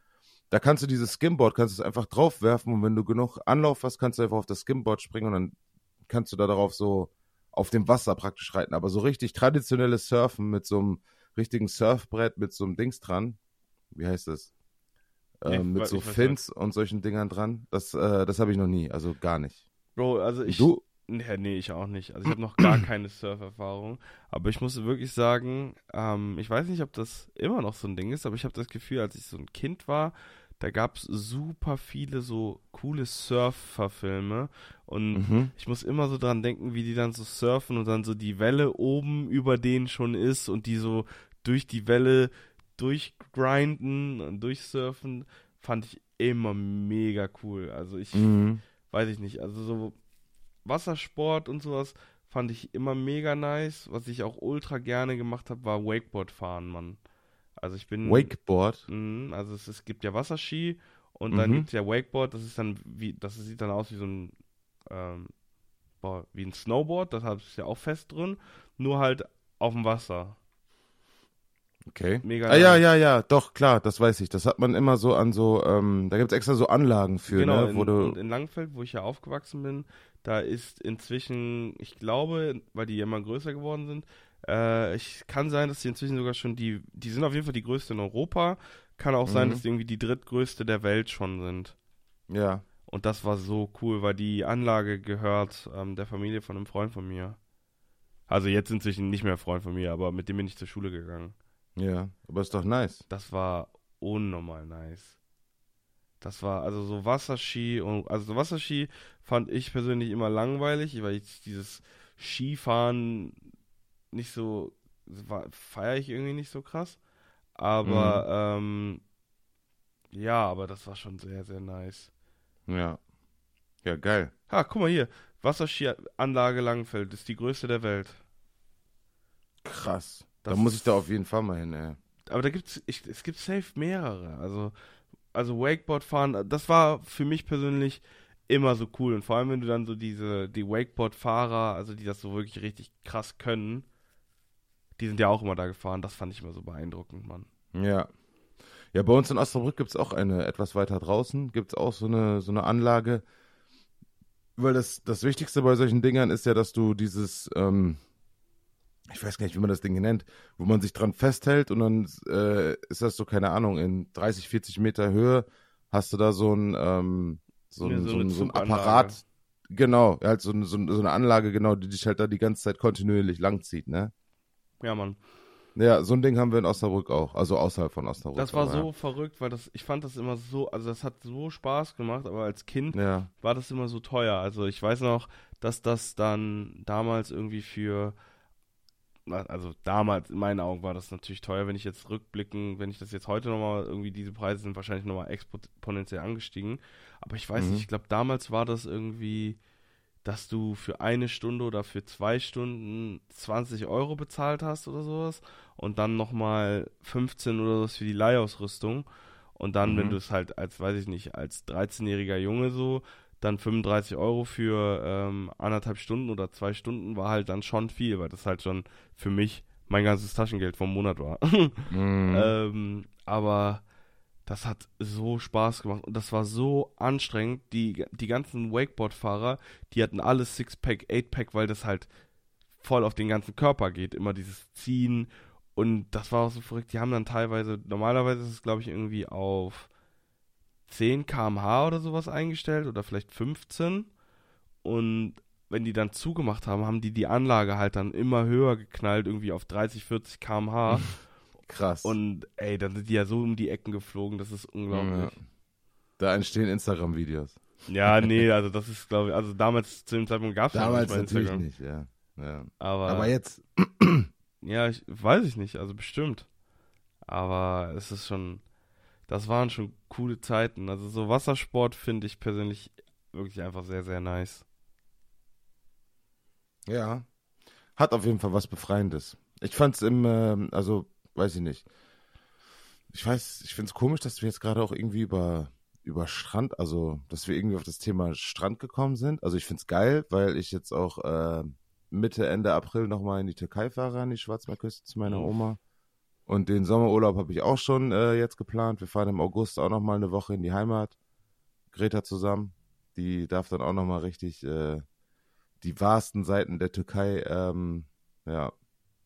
Da kannst du dieses Skimboard, kannst du es einfach draufwerfen und wenn du genug Anlauf hast, kannst du einfach auf das Skimboard springen und dann kannst du da darauf so auf dem Wasser praktisch reiten. Aber so richtig traditionelles Surfen mit so einem richtigen Surfbrett, mit so einem Dings dran, wie heißt das?
Nee,
Ähm, mit so
ich
Fins und solchen Dingern dran. Das, äh, das habe ich noch nie, also gar nicht.
Bro, also ich.
du?
Nee, nee, ich auch nicht. Also ich habe noch gar keine Surferfahrung. Aber ich muss wirklich sagen, ähm, ich weiß nicht, ob das immer noch so ein Ding ist, aber ich habe das Gefühl, als ich so ein Kind war, da gab es super viele so coole Surferfilme. Und
Mhm.
ich muss immer so dran denken, wie die dann so surfen und dann so die Welle oben über denen schon ist und die so durch die Welle durchgrinden und durchsurfen, fand ich immer mega cool. Also ich
Mhm.
weiß ich nicht, also so Wassersport und sowas fand ich immer mega nice. Was ich auch ultra gerne gemacht habe, war Wakeboard fahren, Mann. Also ich bin
Wakeboard.
Mhm, also es, es gibt ja Wasserski und dann
Mhm.
gibt es ja Wakeboard, das ist dann wie, das sieht dann aus wie so ein ähm, boah, wie ein Snowboard, das ist ja auch fest drin, nur halt auf dem Wasser.
Okay.
Mega
Ah ja,
nice.
ja, ja, doch, klar, das weiß ich. Das hat man immer so an so, ähm, da gibt es extra so Anlagen für,
genau,
ne? Wo
in,
du,
in Langfeld, wo ich ja aufgewachsen bin, da ist inzwischen, ich glaube, weil die ja immer größer geworden sind, äh, ich kann sein, dass die inzwischen sogar schon die, die sind auf jeden Fall die größte in Europa, kann auch sein,
Mhm.
dass die irgendwie die drittgrößte der Welt schon sind.
ja.
Und das war so cool, weil die Anlage gehört ähm, der Familie von einem Freund von mir. Also jetzt inzwischen nicht mehr Freund von mir, aber mit dem bin ich zur Schule gegangen.
Ja, aber ist doch nice.
Das war unnormal nice. Das war also so Wasserski und also so Wasserski fand ich persönlich immer langweilig, weil ich dieses Skifahren nicht so feiere ich irgendwie nicht so krass. Aber mhm. ähm, ja, aber das war schon sehr, sehr nice.
Ja. Ja, geil.
Ha, guck mal hier. Wasserskianlage Langenfeld ist die größte der Welt.
Krass. Das da muss ich da auf jeden Fall mal hin, ey.
Aber da gibt's, ich, es gibt safe mehrere. Also, also Wakeboard fahren, das war für mich persönlich immer so cool. Und vor allem, wenn du dann so diese, die Wakeboard-Fahrer, also die das so wirklich richtig krass können, die sind ja auch immer da gefahren. Das fand ich immer so beeindruckend, Mann.
Ja. Ja, bei uns in Osnabrück gibt es auch eine, etwas weiter draußen, gibt es auch so eine, so eine Anlage. Weil das, das Wichtigste bei solchen Dingern ist ja, dass du dieses, ähm, ich weiß gar nicht, wie man das Ding nennt, wo man sich dran festhält und dann äh, ist das so, keine Ahnung, in 30, 40 Meter Höhe hast du da so ein, ähm, so, ein, so, ein, so ein Apparat, genau, halt so, so, so eine Anlage, genau, die dich halt da die ganze Zeit kontinuierlich langzieht, ne?
Ja, Mann.
Ja, so ein Ding haben wir in Osnabrück auch, also außerhalb von Osnabrück.
Das war so ja. verrückt, weil das, ich fand das immer so, also das hat so Spaß gemacht, aber als Kind ja. war das immer so teuer. Also ich weiß noch, dass das dann damals irgendwie für, also damals in meinen Augen war das natürlich teuer, wenn ich jetzt rückblicken, wenn ich das jetzt heute nochmal, irgendwie diese Preise sind wahrscheinlich nochmal exponentiell angestiegen. Aber ich weiß mhm. nicht, ich glaube damals war das irgendwie dass du für eine Stunde oder für zwei Stunden 20 Euro bezahlt hast oder sowas und dann nochmal 15 oder sowas für die Leihausrüstung und dann, mhm. wenn du es halt als, weiß ich nicht, als 13-jähriger Junge so, dann 35 Euro für ähm, anderthalb Stunden oder zwei Stunden war halt dann schon viel, weil das halt schon für mich mein ganzes Taschengeld vom Monat war. mhm. ähm, aber das hat so Spaß gemacht und das war so anstrengend. Die, die ganzen Wakeboard-Fahrer, die hatten alles Sixpack, Eightpack, weil das halt voll auf den ganzen Körper geht. Immer dieses Ziehen und das war auch so verrückt. Die haben dann teilweise, normalerweise ist es glaube ich irgendwie auf 10 km/h oder sowas eingestellt oder vielleicht 15 und wenn die dann zugemacht haben, haben die die Anlage halt dann immer höher geknallt, irgendwie auf 30, 40 km/h.
Krass.
Und ey, dann sind die ja so um die Ecken geflogen, das ist unglaublich. Ja.
Da entstehen Instagram-Videos.
Ja, nee, also das ist, glaube ich, also damals zu dem Zeitpunkt gab es
damals nicht natürlich Instagram. nicht, ja. ja.
Aber,
Aber jetzt.
ja, ich weiß ich nicht, also bestimmt. Aber es ist schon, das waren schon coole Zeiten. Also so Wassersport finde ich persönlich wirklich einfach sehr, sehr nice.
Ja, hat auf jeden Fall was Befreiendes. Ich fand es im, äh, also weiß ich nicht. Ich weiß, ich finde es komisch, dass wir jetzt gerade auch irgendwie über, über Strand, also dass wir irgendwie auf das Thema Strand gekommen sind. Also ich finde es geil, weil ich jetzt auch äh, Mitte, Ende April nochmal in die Türkei fahre, an die Schwarzmeerküste zu meiner Oma. Und den Sommerurlaub habe ich auch schon äh, jetzt geplant. Wir fahren im August auch nochmal eine Woche in die Heimat. Greta zusammen. Die darf dann auch nochmal richtig äh, die wahrsten Seiten der Türkei ähm, ja,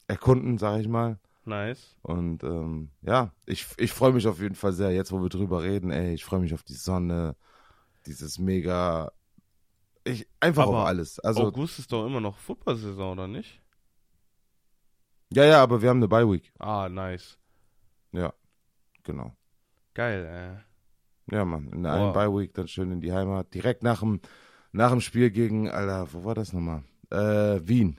erkunden, sage ich mal.
Nice.
Und ähm, ja, ich, ich freue mich auf jeden Fall sehr, jetzt wo wir drüber reden, ey, ich freue mich auf die Sonne, dieses mega, ich, einfach aber auf alles. Also,
August ist doch immer noch Football-Saison, oder nicht?
Ja, ja, aber wir haben eine Bye-Week.
Ah, nice.
Ja, genau.
Geil, ey.
Ja, Mann, in der einen Bye-Week dann schön in die Heimat, direkt nach dem, nach dem Spiel gegen, Alter, wo war das nochmal? Äh, Wien.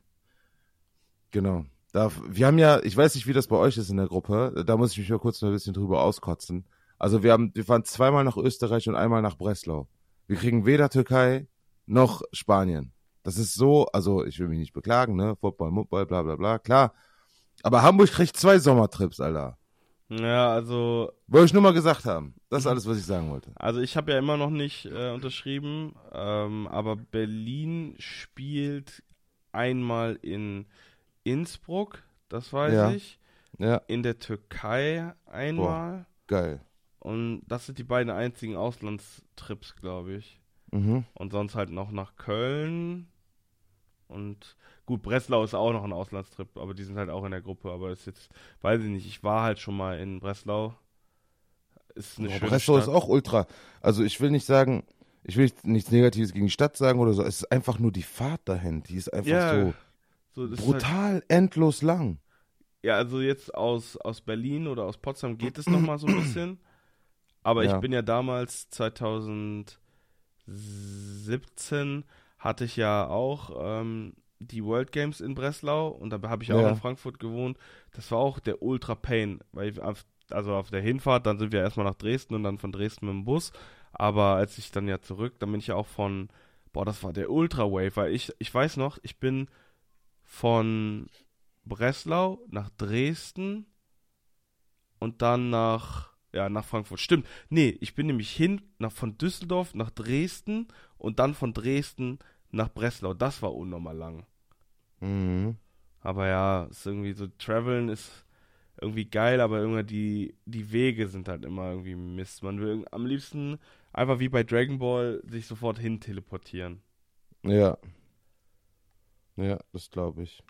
Genau. Da, wir haben ja, ich weiß nicht, wie das bei euch ist in der Gruppe, da muss ich mich mal kurz noch ein bisschen drüber auskotzen. Also wir haben, wir fahren zweimal nach Österreich und einmal nach Breslau. Wir kriegen weder Türkei noch Spanien. Das ist so, also ich will mich nicht beklagen, ne? Football, Football, bla bla bla, klar. Aber Hamburg kriegt zwei Sommertrips, Alter.
Ja, also.
Wollte ich nur mal gesagt haben. Das ist alles, was ich sagen wollte.
Also ich habe ja immer noch nicht äh, unterschrieben, ähm, aber Berlin spielt einmal in Innsbruck, das weiß
ja.
ich.
Ja.
In der Türkei einmal. Boah,
geil.
Und das sind die beiden einzigen Auslandstrips, glaube ich.
Mhm.
Und sonst halt noch nach Köln. Und gut, Breslau ist auch noch ein Auslandstrip, aber die sind halt auch in der Gruppe. Aber ist jetzt, weiß ich nicht, ich war halt schon mal in Breslau. Ist eine Boah, schöne
Breslau
Stadt.
ist auch ultra. Also ich will nicht sagen, ich will nichts Negatives gegen die Stadt sagen oder so. Es ist einfach nur die Fahrt dahin. Die ist einfach ja. so
So, das
Brutal, halt, endlos lang.
Ja, also jetzt aus, aus Berlin oder aus Potsdam geht es nochmal so ein bisschen. Aber ja. ich bin ja damals 2017 hatte ich ja auch ähm, die World Games in Breslau und da habe ich ja. auch in Frankfurt gewohnt. Das war auch der Ultra Pain, weil auf, also auf der Hinfahrt, dann sind wir erstmal nach Dresden und dann von Dresden mit dem Bus. Aber als ich dann ja zurück, dann bin ich ja auch von, boah, das war der Ultra Wave, weil ich, ich weiß noch, ich bin von Breslau nach Dresden und dann nach, ja, nach Frankfurt. Stimmt. Nee, ich bin nämlich hin, nach, von Düsseldorf nach Dresden und dann von Dresden nach Breslau. Das war unnormal lang.
Mhm.
Aber ja, ist irgendwie so, Traveln ist irgendwie geil, aber irgendwie die, die Wege sind halt immer irgendwie Mist. Man will am liebsten einfach wie bei Dragon Ball sich sofort hin teleportieren.
Ja. Ja, das glaube ich.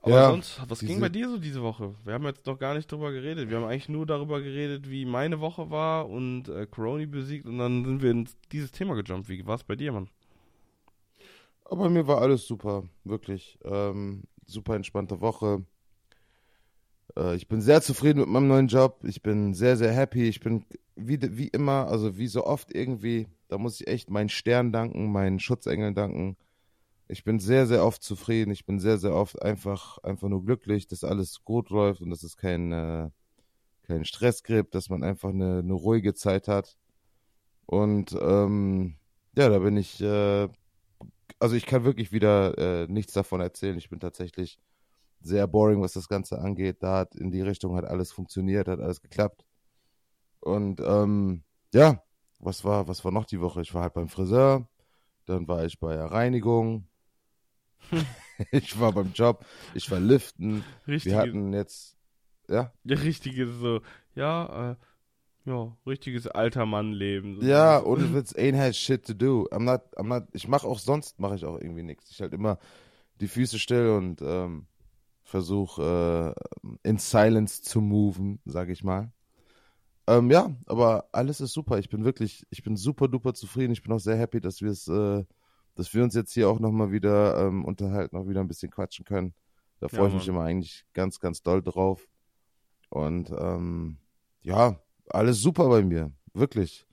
Aber ja, sonst, was ging bei dir so diese Woche? Wir haben jetzt noch gar nicht drüber geredet. Wir haben eigentlich nur darüber geredet, wie meine Woche war und äh, Corona besiegt und dann sind wir in dieses Thema gejumpt. Wie war es bei dir, Mann?
Aber mir war alles super, wirklich. Ähm, super entspannte Woche. Äh, ich bin sehr zufrieden mit meinem neuen Job. Ich bin sehr, sehr happy. Ich bin wie, wie immer, also wie so oft irgendwie, da muss ich echt meinen Stern danken, meinen Schutzengeln danken. Ich bin sehr, sehr oft zufrieden. Ich bin sehr, sehr oft einfach, einfach nur glücklich, dass alles gut läuft und dass es keinen äh, kein Stress gibt, dass man einfach eine, eine ruhige Zeit hat. Und ähm, ja, da bin ich äh, also ich kann wirklich wieder äh, nichts davon erzählen. Ich bin tatsächlich sehr boring, was das Ganze angeht. Da hat in die Richtung hat alles funktioniert, hat alles geklappt. Und ähm, ja, was war, was war noch die Woche? Ich war halt beim Friseur, dann war ich bei der Reinigung, ich war beim Job, ich war liften. Richtige, Wir hatten jetzt, ja.
Ja, richtige so, ja, äh, ja, richtiges alter Mann-Leben.
Ja, und Witz, ain't had shit to do. I'm not, I'm not, ich mache auch sonst, mache ich auch irgendwie nichts. Ich halt immer die Füße still und ähm, versuche äh, in Silence zu moven, sage ich mal. Ähm, ja, aber alles ist super. Ich bin wirklich, ich bin super duper zufrieden. Ich bin auch sehr happy, dass wir es, äh, dass wir uns jetzt hier auch nochmal wieder ähm, unterhalten, auch wieder ein bisschen quatschen können. Da freue ja, ich mich immer eigentlich ganz, ganz doll drauf. Und ähm, ja, alles super bei mir, wirklich.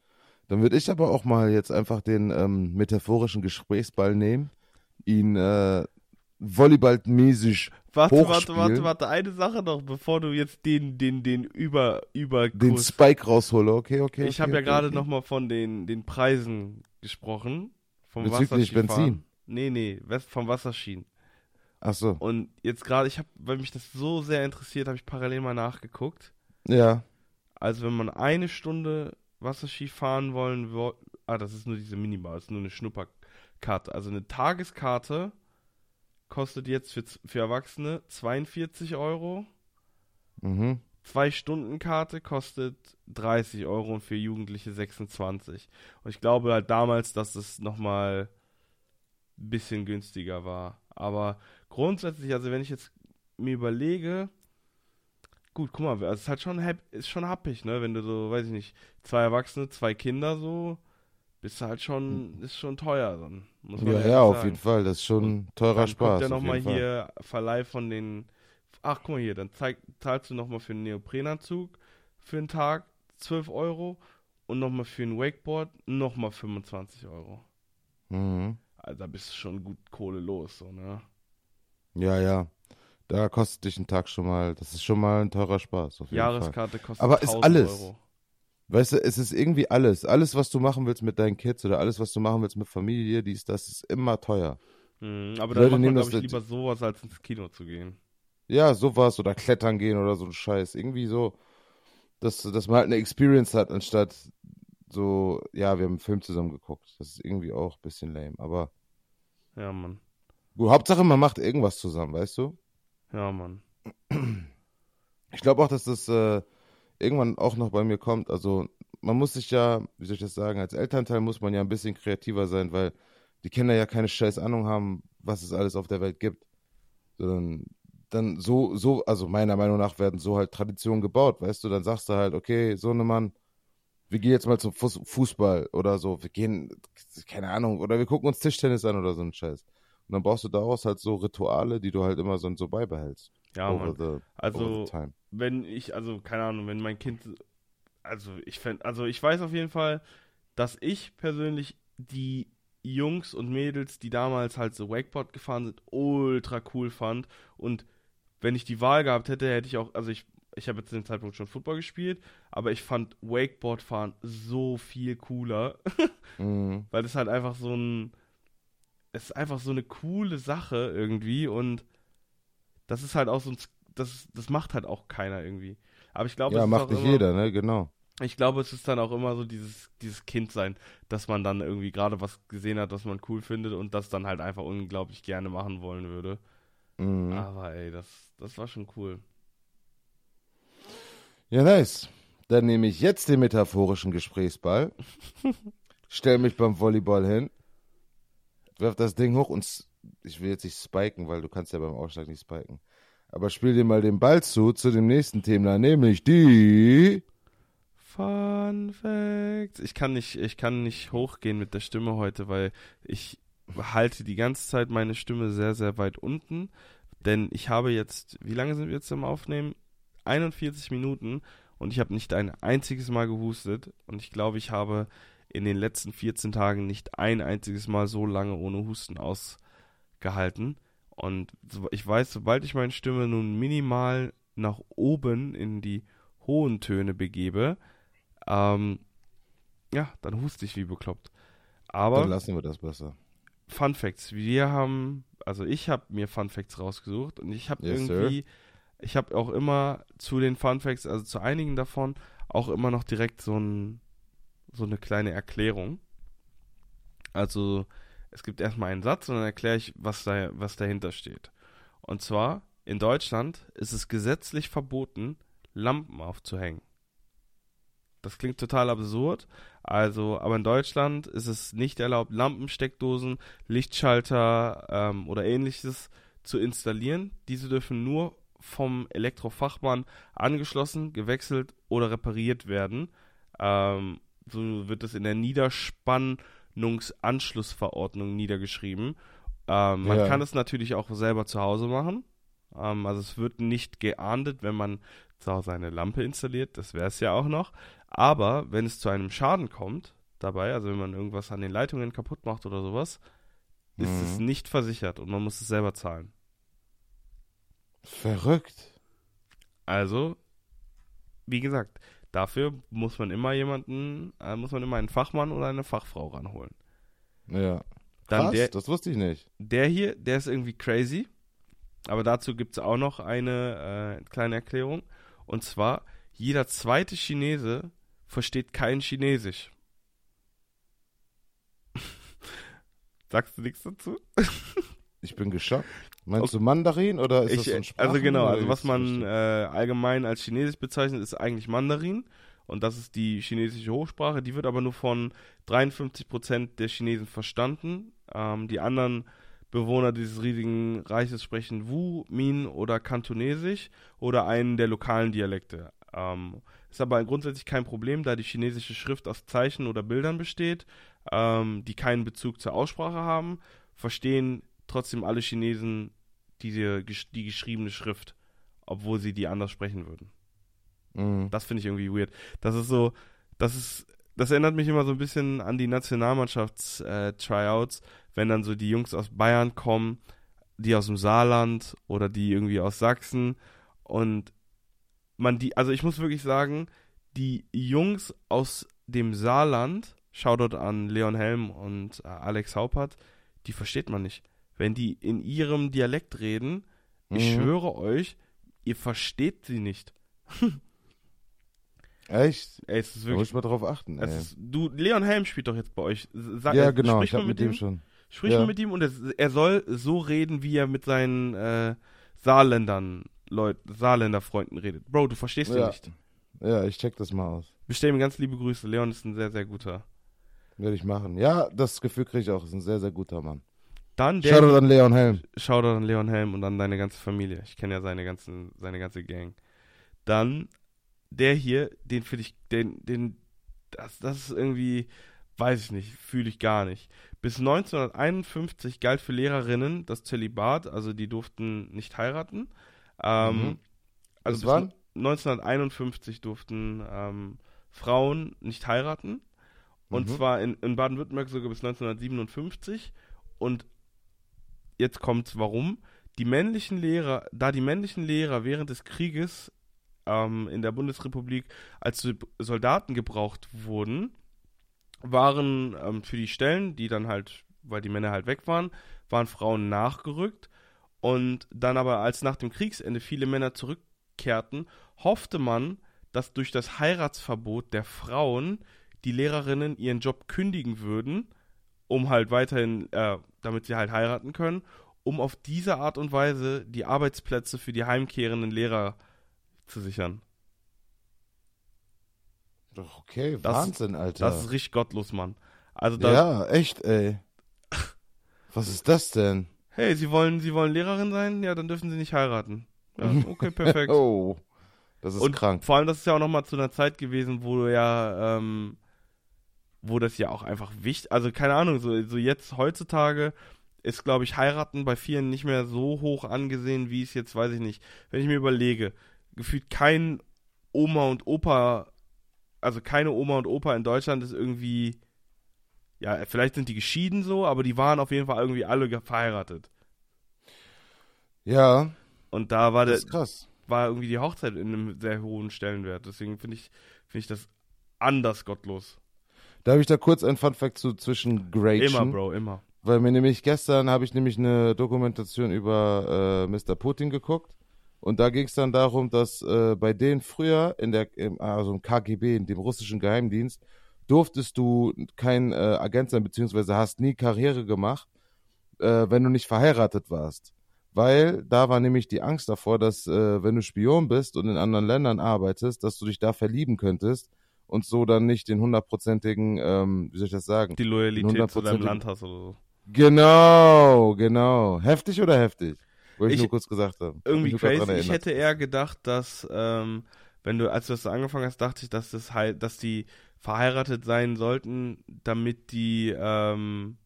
Dann würde ich aber auch mal jetzt einfach den ähm, metaphorischen Gesprächsball nehmen, ihn äh, volleyballmäßig
Warte, warte, warte, warte, eine Sache noch, bevor du jetzt den, den, den über, über
Den Spike raushole, okay, okay.
Ich okay, habe ja okay, gerade okay. nochmal von den, den Preisen gesprochen. Vom Bezüglich Benzin? Nee, nee, vom Wasserschien.
Ach so.
Und jetzt gerade, ich habe, weil mich das so sehr interessiert, habe ich parallel mal nachgeguckt.
Ja.
Also wenn man eine Stunde Wasserski fahren wollen würde, ah, das ist nur diese Minibar, das ist nur eine Schnupperkarte. Also eine Tageskarte kostet jetzt für, für Erwachsene 42 Euro.
Mhm.
Zwei Stunden Karte kostet 30 Euro und für Jugendliche 26. Und ich glaube halt damals, dass es nochmal ein bisschen günstiger war. Aber grundsätzlich, also wenn ich jetzt mir überlege, gut, guck mal, also es ist halt schon, ist schon happig, ne? Wenn du so, weiß ich nicht, zwei Erwachsene, zwei Kinder so, bist du halt schon, ist schon teuer dann.
Muss man ja, ja, auf jeden Fall, das ist schon Und teurer dann Spaß.
Dann nochmal hier Verleih von den, ach guck mal hier, dann zeig, zahlst du nochmal für einen Neoprenanzug für einen Tag 12 Euro und nochmal für ein Wakeboard nochmal 25 Euro.
Mhm.
Also da bist du schon gut Kohle los, so, ne?
Ja, ja. Da kostet dich ein Tag schon mal, das ist schon mal ein teurer Spaß.
Jahreskarte kostet
Aber ist alles. Euro. Weißt du, es ist irgendwie alles. Alles, was du machen willst mit deinen Kids oder alles, was du machen willst mit Familie, dies, das ist immer teuer.
Mhm, aber dann macht man, glaube ich, lieber sowas, als ins Kino zu gehen.
Ja, sowas oder klettern gehen oder so ein Scheiß. Irgendwie so, dass, dass man halt eine Experience hat, anstatt so, ja, wir haben einen Film zusammen geguckt. Das ist irgendwie auch ein bisschen lame, aber.
Ja, Mann.
Gut, Hauptsache, man macht irgendwas zusammen, weißt du?
Ja, Mann.
Ich glaube auch, dass das äh, irgendwann auch noch bei mir kommt. Also man muss sich ja, wie soll ich das sagen, als Elternteil muss man ja ein bisschen kreativer sein, weil die Kinder ja keine scheiß Ahnung haben, was es alles auf der Welt gibt. Sondern dann so, so, also meiner Meinung nach werden so halt Traditionen gebaut, weißt du, dann sagst du halt, okay, so eine Mann, wir gehen jetzt mal zum Fußball oder so, wir gehen, keine Ahnung, oder wir gucken uns Tischtennis an oder so ein Scheiß. Und dann brauchst du daraus halt so Rituale, die du halt immer so, so beibehältst.
Ja. The, also, wenn ich, also, keine Ahnung, wenn mein Kind, also ich fände, also ich weiß auf jeden Fall, dass ich persönlich die Jungs und Mädels, die damals halt so Wakeboard gefahren sind, ultra cool fand. Und wenn ich die Wahl gehabt hätte, hätte ich auch, also ich, ich habe jetzt zu dem Zeitpunkt schon Football gespielt, aber ich fand Wakeboard fahren so viel cooler. mhm. Weil das halt einfach so ein, es ist einfach so eine coole Sache irgendwie und das ist halt auch so ein, das, das macht halt auch keiner irgendwie. Aber ich glaube,
ja, macht nicht immer, jeder, ne, genau
ich glaube, es ist dann auch immer so dieses, dieses Kindsein, dass man dann irgendwie gerade was gesehen hat, was man cool findet und das dann halt einfach unglaublich gerne machen wollen würde. Mhm. Aber ey, das, das war schon cool.
Ja, nice. Dann nehme ich jetzt den metaphorischen Gesprächsball, stell mich beim Volleyball hin, werf das Ding hoch und ich will jetzt nicht spiken, weil du kannst ja beim Ausschlag nicht spiken. Aber spiel dir mal den Ball zu, zu dem nächsten Thema, nämlich die
Fun Facts. Ich kann nicht, ich kann nicht hochgehen mit der Stimme heute, weil ich halte die ganze Zeit meine Stimme sehr, sehr weit unten. Denn ich habe jetzt, wie lange sind wir jetzt am Aufnehmen? 41 Minuten und ich habe nicht ein einziges Mal gehustet. Und ich glaube, ich habe in den letzten 14 Tagen nicht ein einziges Mal so lange ohne Husten ausgehalten. Und ich weiß, sobald ich meine Stimme nun minimal nach oben in die hohen Töne begebe, ähm, ja, dann huste ich wie bekloppt. Aber.
Dann lassen wir das besser.
Fun Facts. Wir haben, also ich habe mir Fun Facts rausgesucht und ich habe yes, irgendwie, sir. ich habe auch immer zu den Fun Facts, also zu einigen davon, auch immer noch direkt so, ein, so eine kleine Erklärung. Also, es gibt erstmal einen Satz und dann erkläre ich, was, da, was dahinter steht. Und zwar, in Deutschland ist es gesetzlich verboten, Lampen aufzuhängen. Das klingt total absurd. Also, aber in Deutschland ist es nicht erlaubt, Lampensteckdosen, Lichtschalter ähm, oder ähnliches zu installieren. Diese dürfen nur vom Elektrofachmann angeschlossen, gewechselt oder repariert werden. Ähm, so wird es in der Niederspannungsanschlussverordnung niedergeschrieben. Ähm, man ja. kann es natürlich auch selber zu Hause machen. Ähm, also es wird nicht geahndet, wenn man zu Hause eine Lampe installiert. Das wäre es ja auch noch. Aber wenn es zu einem Schaden kommt dabei, also wenn man irgendwas an den Leitungen kaputt macht oder sowas, ist mhm. es nicht versichert und man muss es selber zahlen.
Verrückt.
Also, wie gesagt, dafür muss man immer jemanden, äh, muss man immer einen Fachmann oder eine Fachfrau ranholen.
Ja. Dann Krass, der, das wusste ich nicht.
Der hier, der ist irgendwie crazy. Aber dazu gibt es auch noch eine äh, kleine Erklärung. Und zwar, jeder zweite Chinese versteht kein Chinesisch. Sagst du nichts dazu?
ich bin geschockt. Meinst okay. du Mandarin oder ist ich, das so ein Sprachen,
Also genau, also was man äh, allgemein als Chinesisch bezeichnet, ist eigentlich Mandarin. Und das ist die chinesische Hochsprache. Die wird aber nur von 53% der Chinesen verstanden. Ähm, die anderen Bewohner dieses riesigen Reiches sprechen Wu, Min oder Kantonesisch oder einen der lokalen Dialekte. Ähm, ist aber grundsätzlich kein Problem, da die chinesische Schrift aus Zeichen oder Bildern besteht, ähm, die keinen Bezug zur Aussprache haben, verstehen trotzdem alle Chinesen diese, die geschriebene Schrift, obwohl sie die anders sprechen würden. Mhm. Das finde ich irgendwie weird. Das ist so, das ist, das erinnert mich immer so ein bisschen an die Nationalmannschafts-Tryouts, äh, wenn dann so die Jungs aus Bayern kommen, die aus dem Saarland oder die irgendwie aus Sachsen und man die, also ich muss wirklich sagen, die Jungs aus dem Saarland, Shoutout an Leon Helm und äh, Alex Haupert, die versteht man nicht. Wenn die in ihrem Dialekt reden, mhm. ich schwöre euch, ihr versteht sie nicht.
Echt?
Ey, es ist wirklich,
da muss ich mal drauf achten.
Ist, du, Leon Helm spielt doch jetzt bei euch.
Sag, ja, genau, ich hab mit dem schon.
Sprich ja. mal mit ihm und er, er, soll so reden, wie er mit seinen äh, Saarländern Leut, Saarländer Freunden redet. Bro, du verstehst ja. ihn nicht.
Ja, ich check das mal aus.
Bestell ihm ganz liebe Grüße. Leon ist ein sehr, sehr guter.
Werde ich machen. Ja, das Gefühl kriege ich auch. Ist ein sehr, sehr guter Mann.
Dann der,
Shoutout an Leon Helm.
Shoutout an Leon Helm und an deine ganze Familie. Ich kenne ja seine, ganzen, seine ganze Gang. Dann der hier, den finde ich, den, den, das, das ist irgendwie, weiß ich nicht, fühle ich gar nicht. Bis 1951 galt für Lehrerinnen das Zölibat, also die durften nicht heiraten. Ähm,
Mhm.
Also
Bis wann?
1951 durften ähm, Frauen nicht heiraten. Und
Mhm.
zwar in, in Baden-Württemberg sogar bis 1957. Und jetzt kommt's, warum? Die männlichen Lehrer, da die männlichen Lehrer während des Krieges ähm, in der Bundesrepublik als Sol- Soldaten gebraucht wurden, waren ähm, für die Stellen, die dann halt, weil die Männer halt weg waren, waren Frauen nachgerückt. Und dann aber, als nach dem Kriegsende viele Männer zurückkehrten, hoffte man, dass durch das Heiratsverbot der Frauen die Lehrerinnen ihren Job kündigen würden, um halt weiterhin, äh, damit sie halt heiraten können, um auf diese Art und Weise die Arbeitsplätze für die heimkehrenden Lehrer zu sichern.
Doch, okay,
Das-
Wahnsinn, Alter.
Das ist richtig gottlos, Mann. Also da,
ja, echt, ey. Was ist das denn?
hey, Sie wollen, Sie wollen Lehrerin sein? Ja, dann dürfen Sie nicht heiraten. Ja, okay, perfekt.
Oh, das ist
Und
krank.
vor allem, das ist ja auch nochmal zu einer Zeit gewesen, wo du ja, ähm, wo das ja auch einfach wichtig, also keine Ahnung, so, so jetzt heutzutage ist, glaube ich, heiraten bei vielen nicht mehr so hoch angesehen, wie es jetzt, weiß ich nicht, wenn ich mir überlege, gefühlt kein Oma und Opa, also keine Oma und Opa in Deutschland ist irgendwie, ja, vielleicht sind die geschieden so, aber die waren auf jeden Fall irgendwie alle verheiratet.
Ja,
Und da war der,
das ist krass.
war irgendwie die Hochzeit in einem sehr hohen Stellenwert. Deswegen finde ich, finde ich das anders gottlos.
Darf ich da kurz ein Funfact zu zwischen Gretchen?
Immer, Bro, immer.
Weil mir nämlich gestern habe ich nämlich eine Dokumentation über äh, Mr. Putin geguckt. Und da ging es dann darum, dass äh, bei denen früher in der, im, also im KGB, in dem russischen Geheimdienst, durftest du kein äh, Agent sein, beziehungsweise hast nie Karriere gemacht, äh, wenn du nicht verheiratet warst. Weil da war nämlich die Angst davor, dass äh, wenn du Spion bist und in anderen Ländern arbeitest, dass du dich da verlieben könntest und so dann nicht den hundertprozentigen, ähm, wie soll ich das sagen?
Die Loyalität zu deinem
100%.
Land hast oder so.
Genau, genau. Heftig oder heftig? Wollte ich,
Ich-
nur kurz gesagt haben. Hab
Irgendwie
dran
crazy. Ich hätte eher gedacht, dass, ähm, wenn du, als du das angefangen hast, dachte ich, dass das halt, dass die verheiratet sein sollten, damit die, ähm,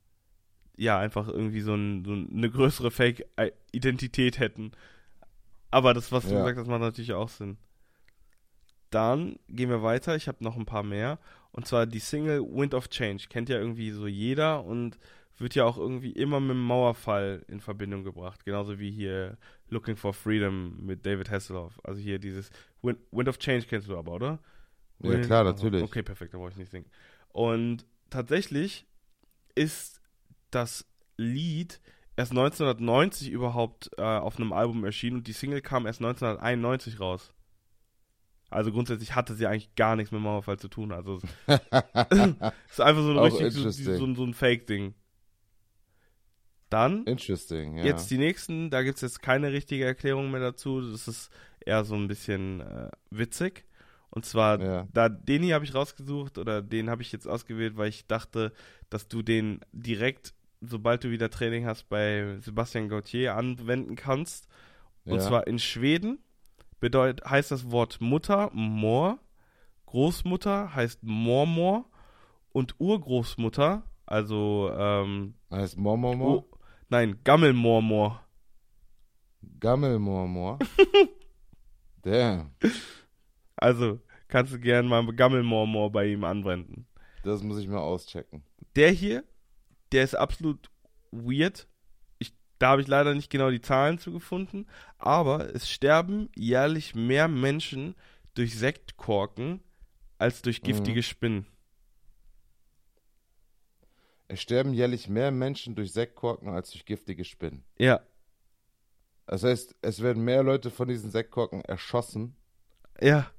ja, einfach irgendwie so, ein, so eine größere Fake-Identität hätten. Aber das, was du
Ja.
gesagt hast, macht natürlich auch Sinn. Dann gehen wir weiter. Ich habe noch ein paar mehr. Und zwar die Single Wind of Change. Kennt ja irgendwie so jeder und wird ja auch irgendwie immer mit dem Mauerfall in Verbindung gebracht. Genauso wie hier Looking for Freedom mit David Hasselhoff. Also hier dieses Wind, Wind of Change kennst du aber, oder?
Ja,
Wind
klar, natürlich.
Okay, perfekt, da brauche ich nicht singen. Und tatsächlich ist das Lied erst 1990 überhaupt äh, auf einem Album erschienen und die Single kam erst 1991 raus. Also grundsätzlich hatte sie eigentlich gar nichts mit Mauerfall zu tun. Also es ist einfach so richtig so, so, so ein Fake-Ding. Dann
Interesting, ja.
Jetzt die nächsten, da gibt es jetzt keine richtige Erklärung mehr dazu. Das ist eher so ein bisschen äh, witzig. Und zwar,
Ja.
da den hier habe ich rausgesucht oder den habe ich jetzt ausgewählt, weil ich dachte, dass du den direkt, sobald du wieder Training hast, bei Sebastian Gauthier anwenden kannst. Und
ja.
zwar in Schweden bedeut, heißt das Wort Mutter Mor, Großmutter heißt Mormor und Urgroßmutter, also ähm,
heißt Mormormor?
oh, nein, Gammelmormor.
Gammelmormor. Damn,
Also kannst du gern mal Gammelmormor bei ihm anwenden.
das muss ich mal auschecken.
Der hier, der ist absolut weird. Da habe ich leider nicht genau die Zahlen zugefunden, aber es sterben jährlich mehr Menschen durch Sektkorken als durch giftige Spinnen.
Es sterben jährlich mehr Menschen durch Sektkorken als durch giftige Spinnen.
Ja,
Das heißt, es werden mehr Leute von diesen Sektkorken erschossen,
ja,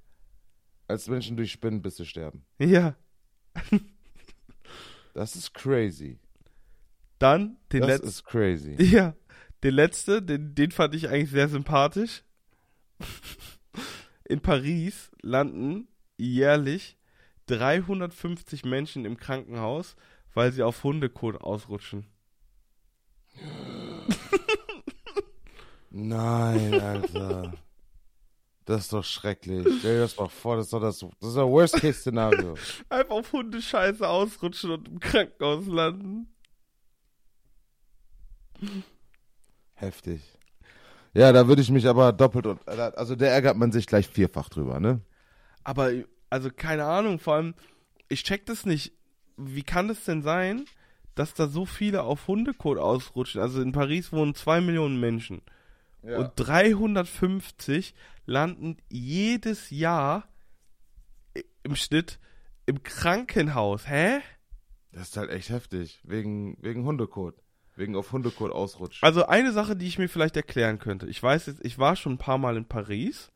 als Menschen durch Spinnenbisse sterben.
ja.
Das ist crazy.
Dann den
das
letzten.
ist crazy.
Ja, den letzte, den, den fand ich eigentlich sehr sympathisch. In Paris landen jährlich 350 Menschen im Krankenhaus, weil sie auf Hundekot ausrutschen.
Nein, Alter. Das ist doch schrecklich. Stell dir das mal vor, das ist doch das, das das Worst-Case-Szenario.
Einfach auf Hundescheiße ausrutschen und im Krankenhaus landen.
Heftig. Ja, da würde ich mich aber doppelt und, also da ärgert man sich gleich vierfach drüber, ne?
Aber, also keine Ahnung, vor allem, ich check das nicht. Wie kann das denn sein, dass da so viele auf Hundekot ausrutschen? Also in Paris wohnen zwei Millionen Menschen. Ja. Und 350 landen jedes Jahr im Schnitt im Krankenhaus. Hä?
Das ist halt echt heftig. Wegen, wegen Hundekot. Wegen auf Hundekot ausrutschen.
Also eine Sache, die ich mir vielleicht erklären könnte. Ich weiß jetzt, ich war schon ein paar Mal in Paris,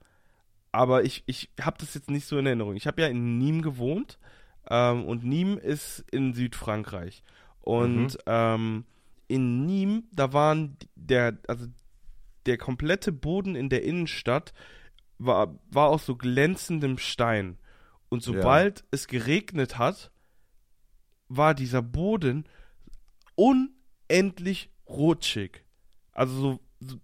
aber ich, ich habe das jetzt nicht so in Erinnerung. Ich habe ja in Nîmes gewohnt ähm, und Nîmes ist in Südfrankreich. Und mhm. ähm, in Nîmes, da waren der, also der komplette Boden in der Innenstadt war, war aus so glänzendem Stein. Und sobald ja. es geregnet hat, war dieser Boden unendlich rutschig. Also so, so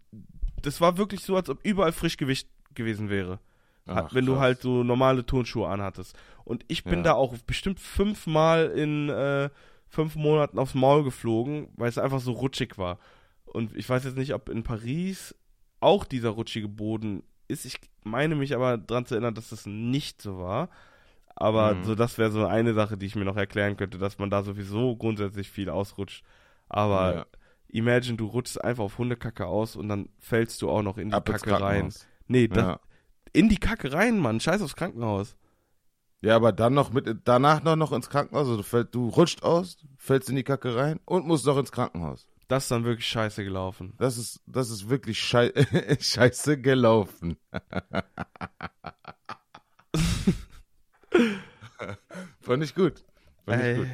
das war wirklich so, als ob überall Frischgewicht gewesen wäre. Ach, wenn krass. du halt so normale Turnschuhe anhattest. Und ich bin ja. da auch bestimmt fünfmal in äh, fünf Monaten aufs Maul geflogen, weil es einfach so rutschig war. Und ich weiß jetzt nicht, ob in Paris auch dieser rutschige Boden ist. Ich meine mich aber daran zu erinnern, dass das nicht so war. Aber mhm. so, das wäre so eine Sache, die ich mir noch erklären könnte, dass man da sowieso grundsätzlich viel ausrutscht. Aber ja. imagine, du rutschst einfach auf Hundekacke aus und dann fällst du auch noch in die Ab Kacke rein. Nee, das, ja. in die Kacke rein, Mann. Scheiß aufs Krankenhaus.
Ja, aber dann noch mit, danach noch, noch ins Krankenhaus. Also du, fäll, du rutscht aus, fällst in die Kacke rein und musst noch ins Krankenhaus.
Das ist dann wirklich scheiße gelaufen.
Das ist, das ist wirklich schei scheiße gelaufen. Fand ich gut. Fand ich gut.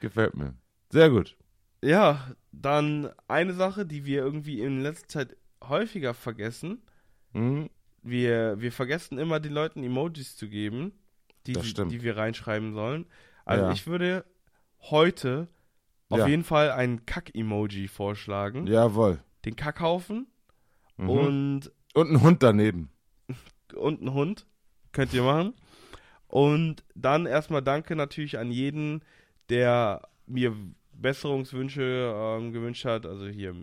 Gefällt mir. Sehr gut.
Ja, dann eine Sache, die wir irgendwie in letzter Zeit häufiger vergessen. Mhm. Wir, wir vergessen immer den Leuten Emojis zu geben, die, die wir reinschreiben sollen. Also ja. ich würde heute auf ja. jeden Fall ein Kack-Emoji vorschlagen.
Jawohl.
Den Kackhaufen mhm. und.
Und ein Hund daneben.
Und ein Hund. Könnt ihr machen. Und dann erstmal danke natürlich an jeden, der mir Besserungswünsche ähm, gewünscht hat. Also hier,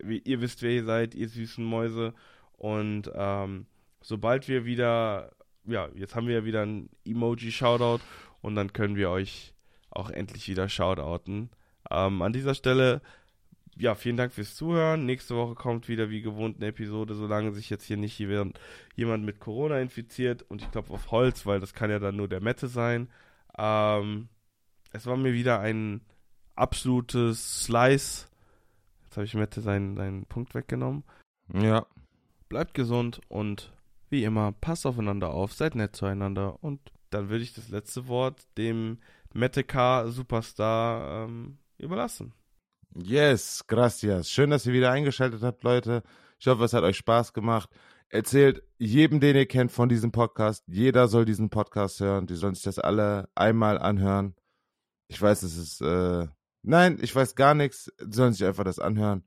wie, ihr wisst, wer ihr seid, ihr süßen Mäuse. Und ähm, sobald wir wieder, ja, jetzt haben wir ja wieder ein Emoji-Shoutout und dann können wir euch auch endlich wieder shoutouten. Ähm, an dieser Stelle, ja, vielen Dank fürs Zuhören. Nächste Woche kommt wieder wie gewohnt eine Episode, solange sich jetzt hier nicht jemand mit Corona infiziert. Und ich klopfe auf Holz, weil das kann ja dann nur der Mette sein. Ähm, es war mir wieder ein absolutes Slice. Jetzt habe ich Mette seinen, seinen Punkt weggenommen.
Ja.
Bleibt gesund und wie immer, passt aufeinander auf, seid nett zueinander. Und dann würde ich das letzte Wort dem Mette K Superstar ähm, überlassen.
Yes, gracias. Schön, dass ihr wieder eingeschaltet habt, Leute. Ich hoffe, es hat euch Spaß gemacht. Erzählt jedem, den ihr kennt, von diesem Podcast. Jeder soll diesen Podcast hören. Die sollen sich das alle einmal anhören. Ich weiß, es ist, äh, nein, ich weiß gar nichts. Die sollen sich einfach das anhören.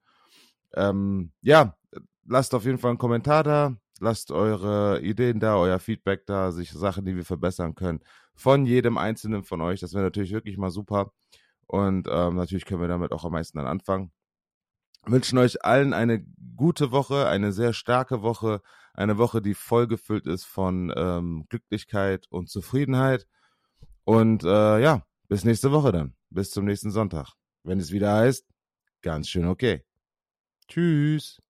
Ähm, ja, lasst auf jeden Fall einen Kommentar da. Lasst eure Ideen da, euer Feedback da, sich Sachen, die wir verbessern können. Von jedem einzelnen von euch. Das wäre natürlich wirklich mal super. Und ähm, natürlich können wir damit auch am meisten dann anfangen. Wünschen euch allen eine gute Woche, eine sehr starke Woche, eine Woche, die voll gefüllt ist von ähm, Glücklichkeit und Zufriedenheit. Und äh, ja, bis nächste Woche dann. Bis zum nächsten Sonntag. Wenn es wieder heißt, ganz schön okay. Tschüss.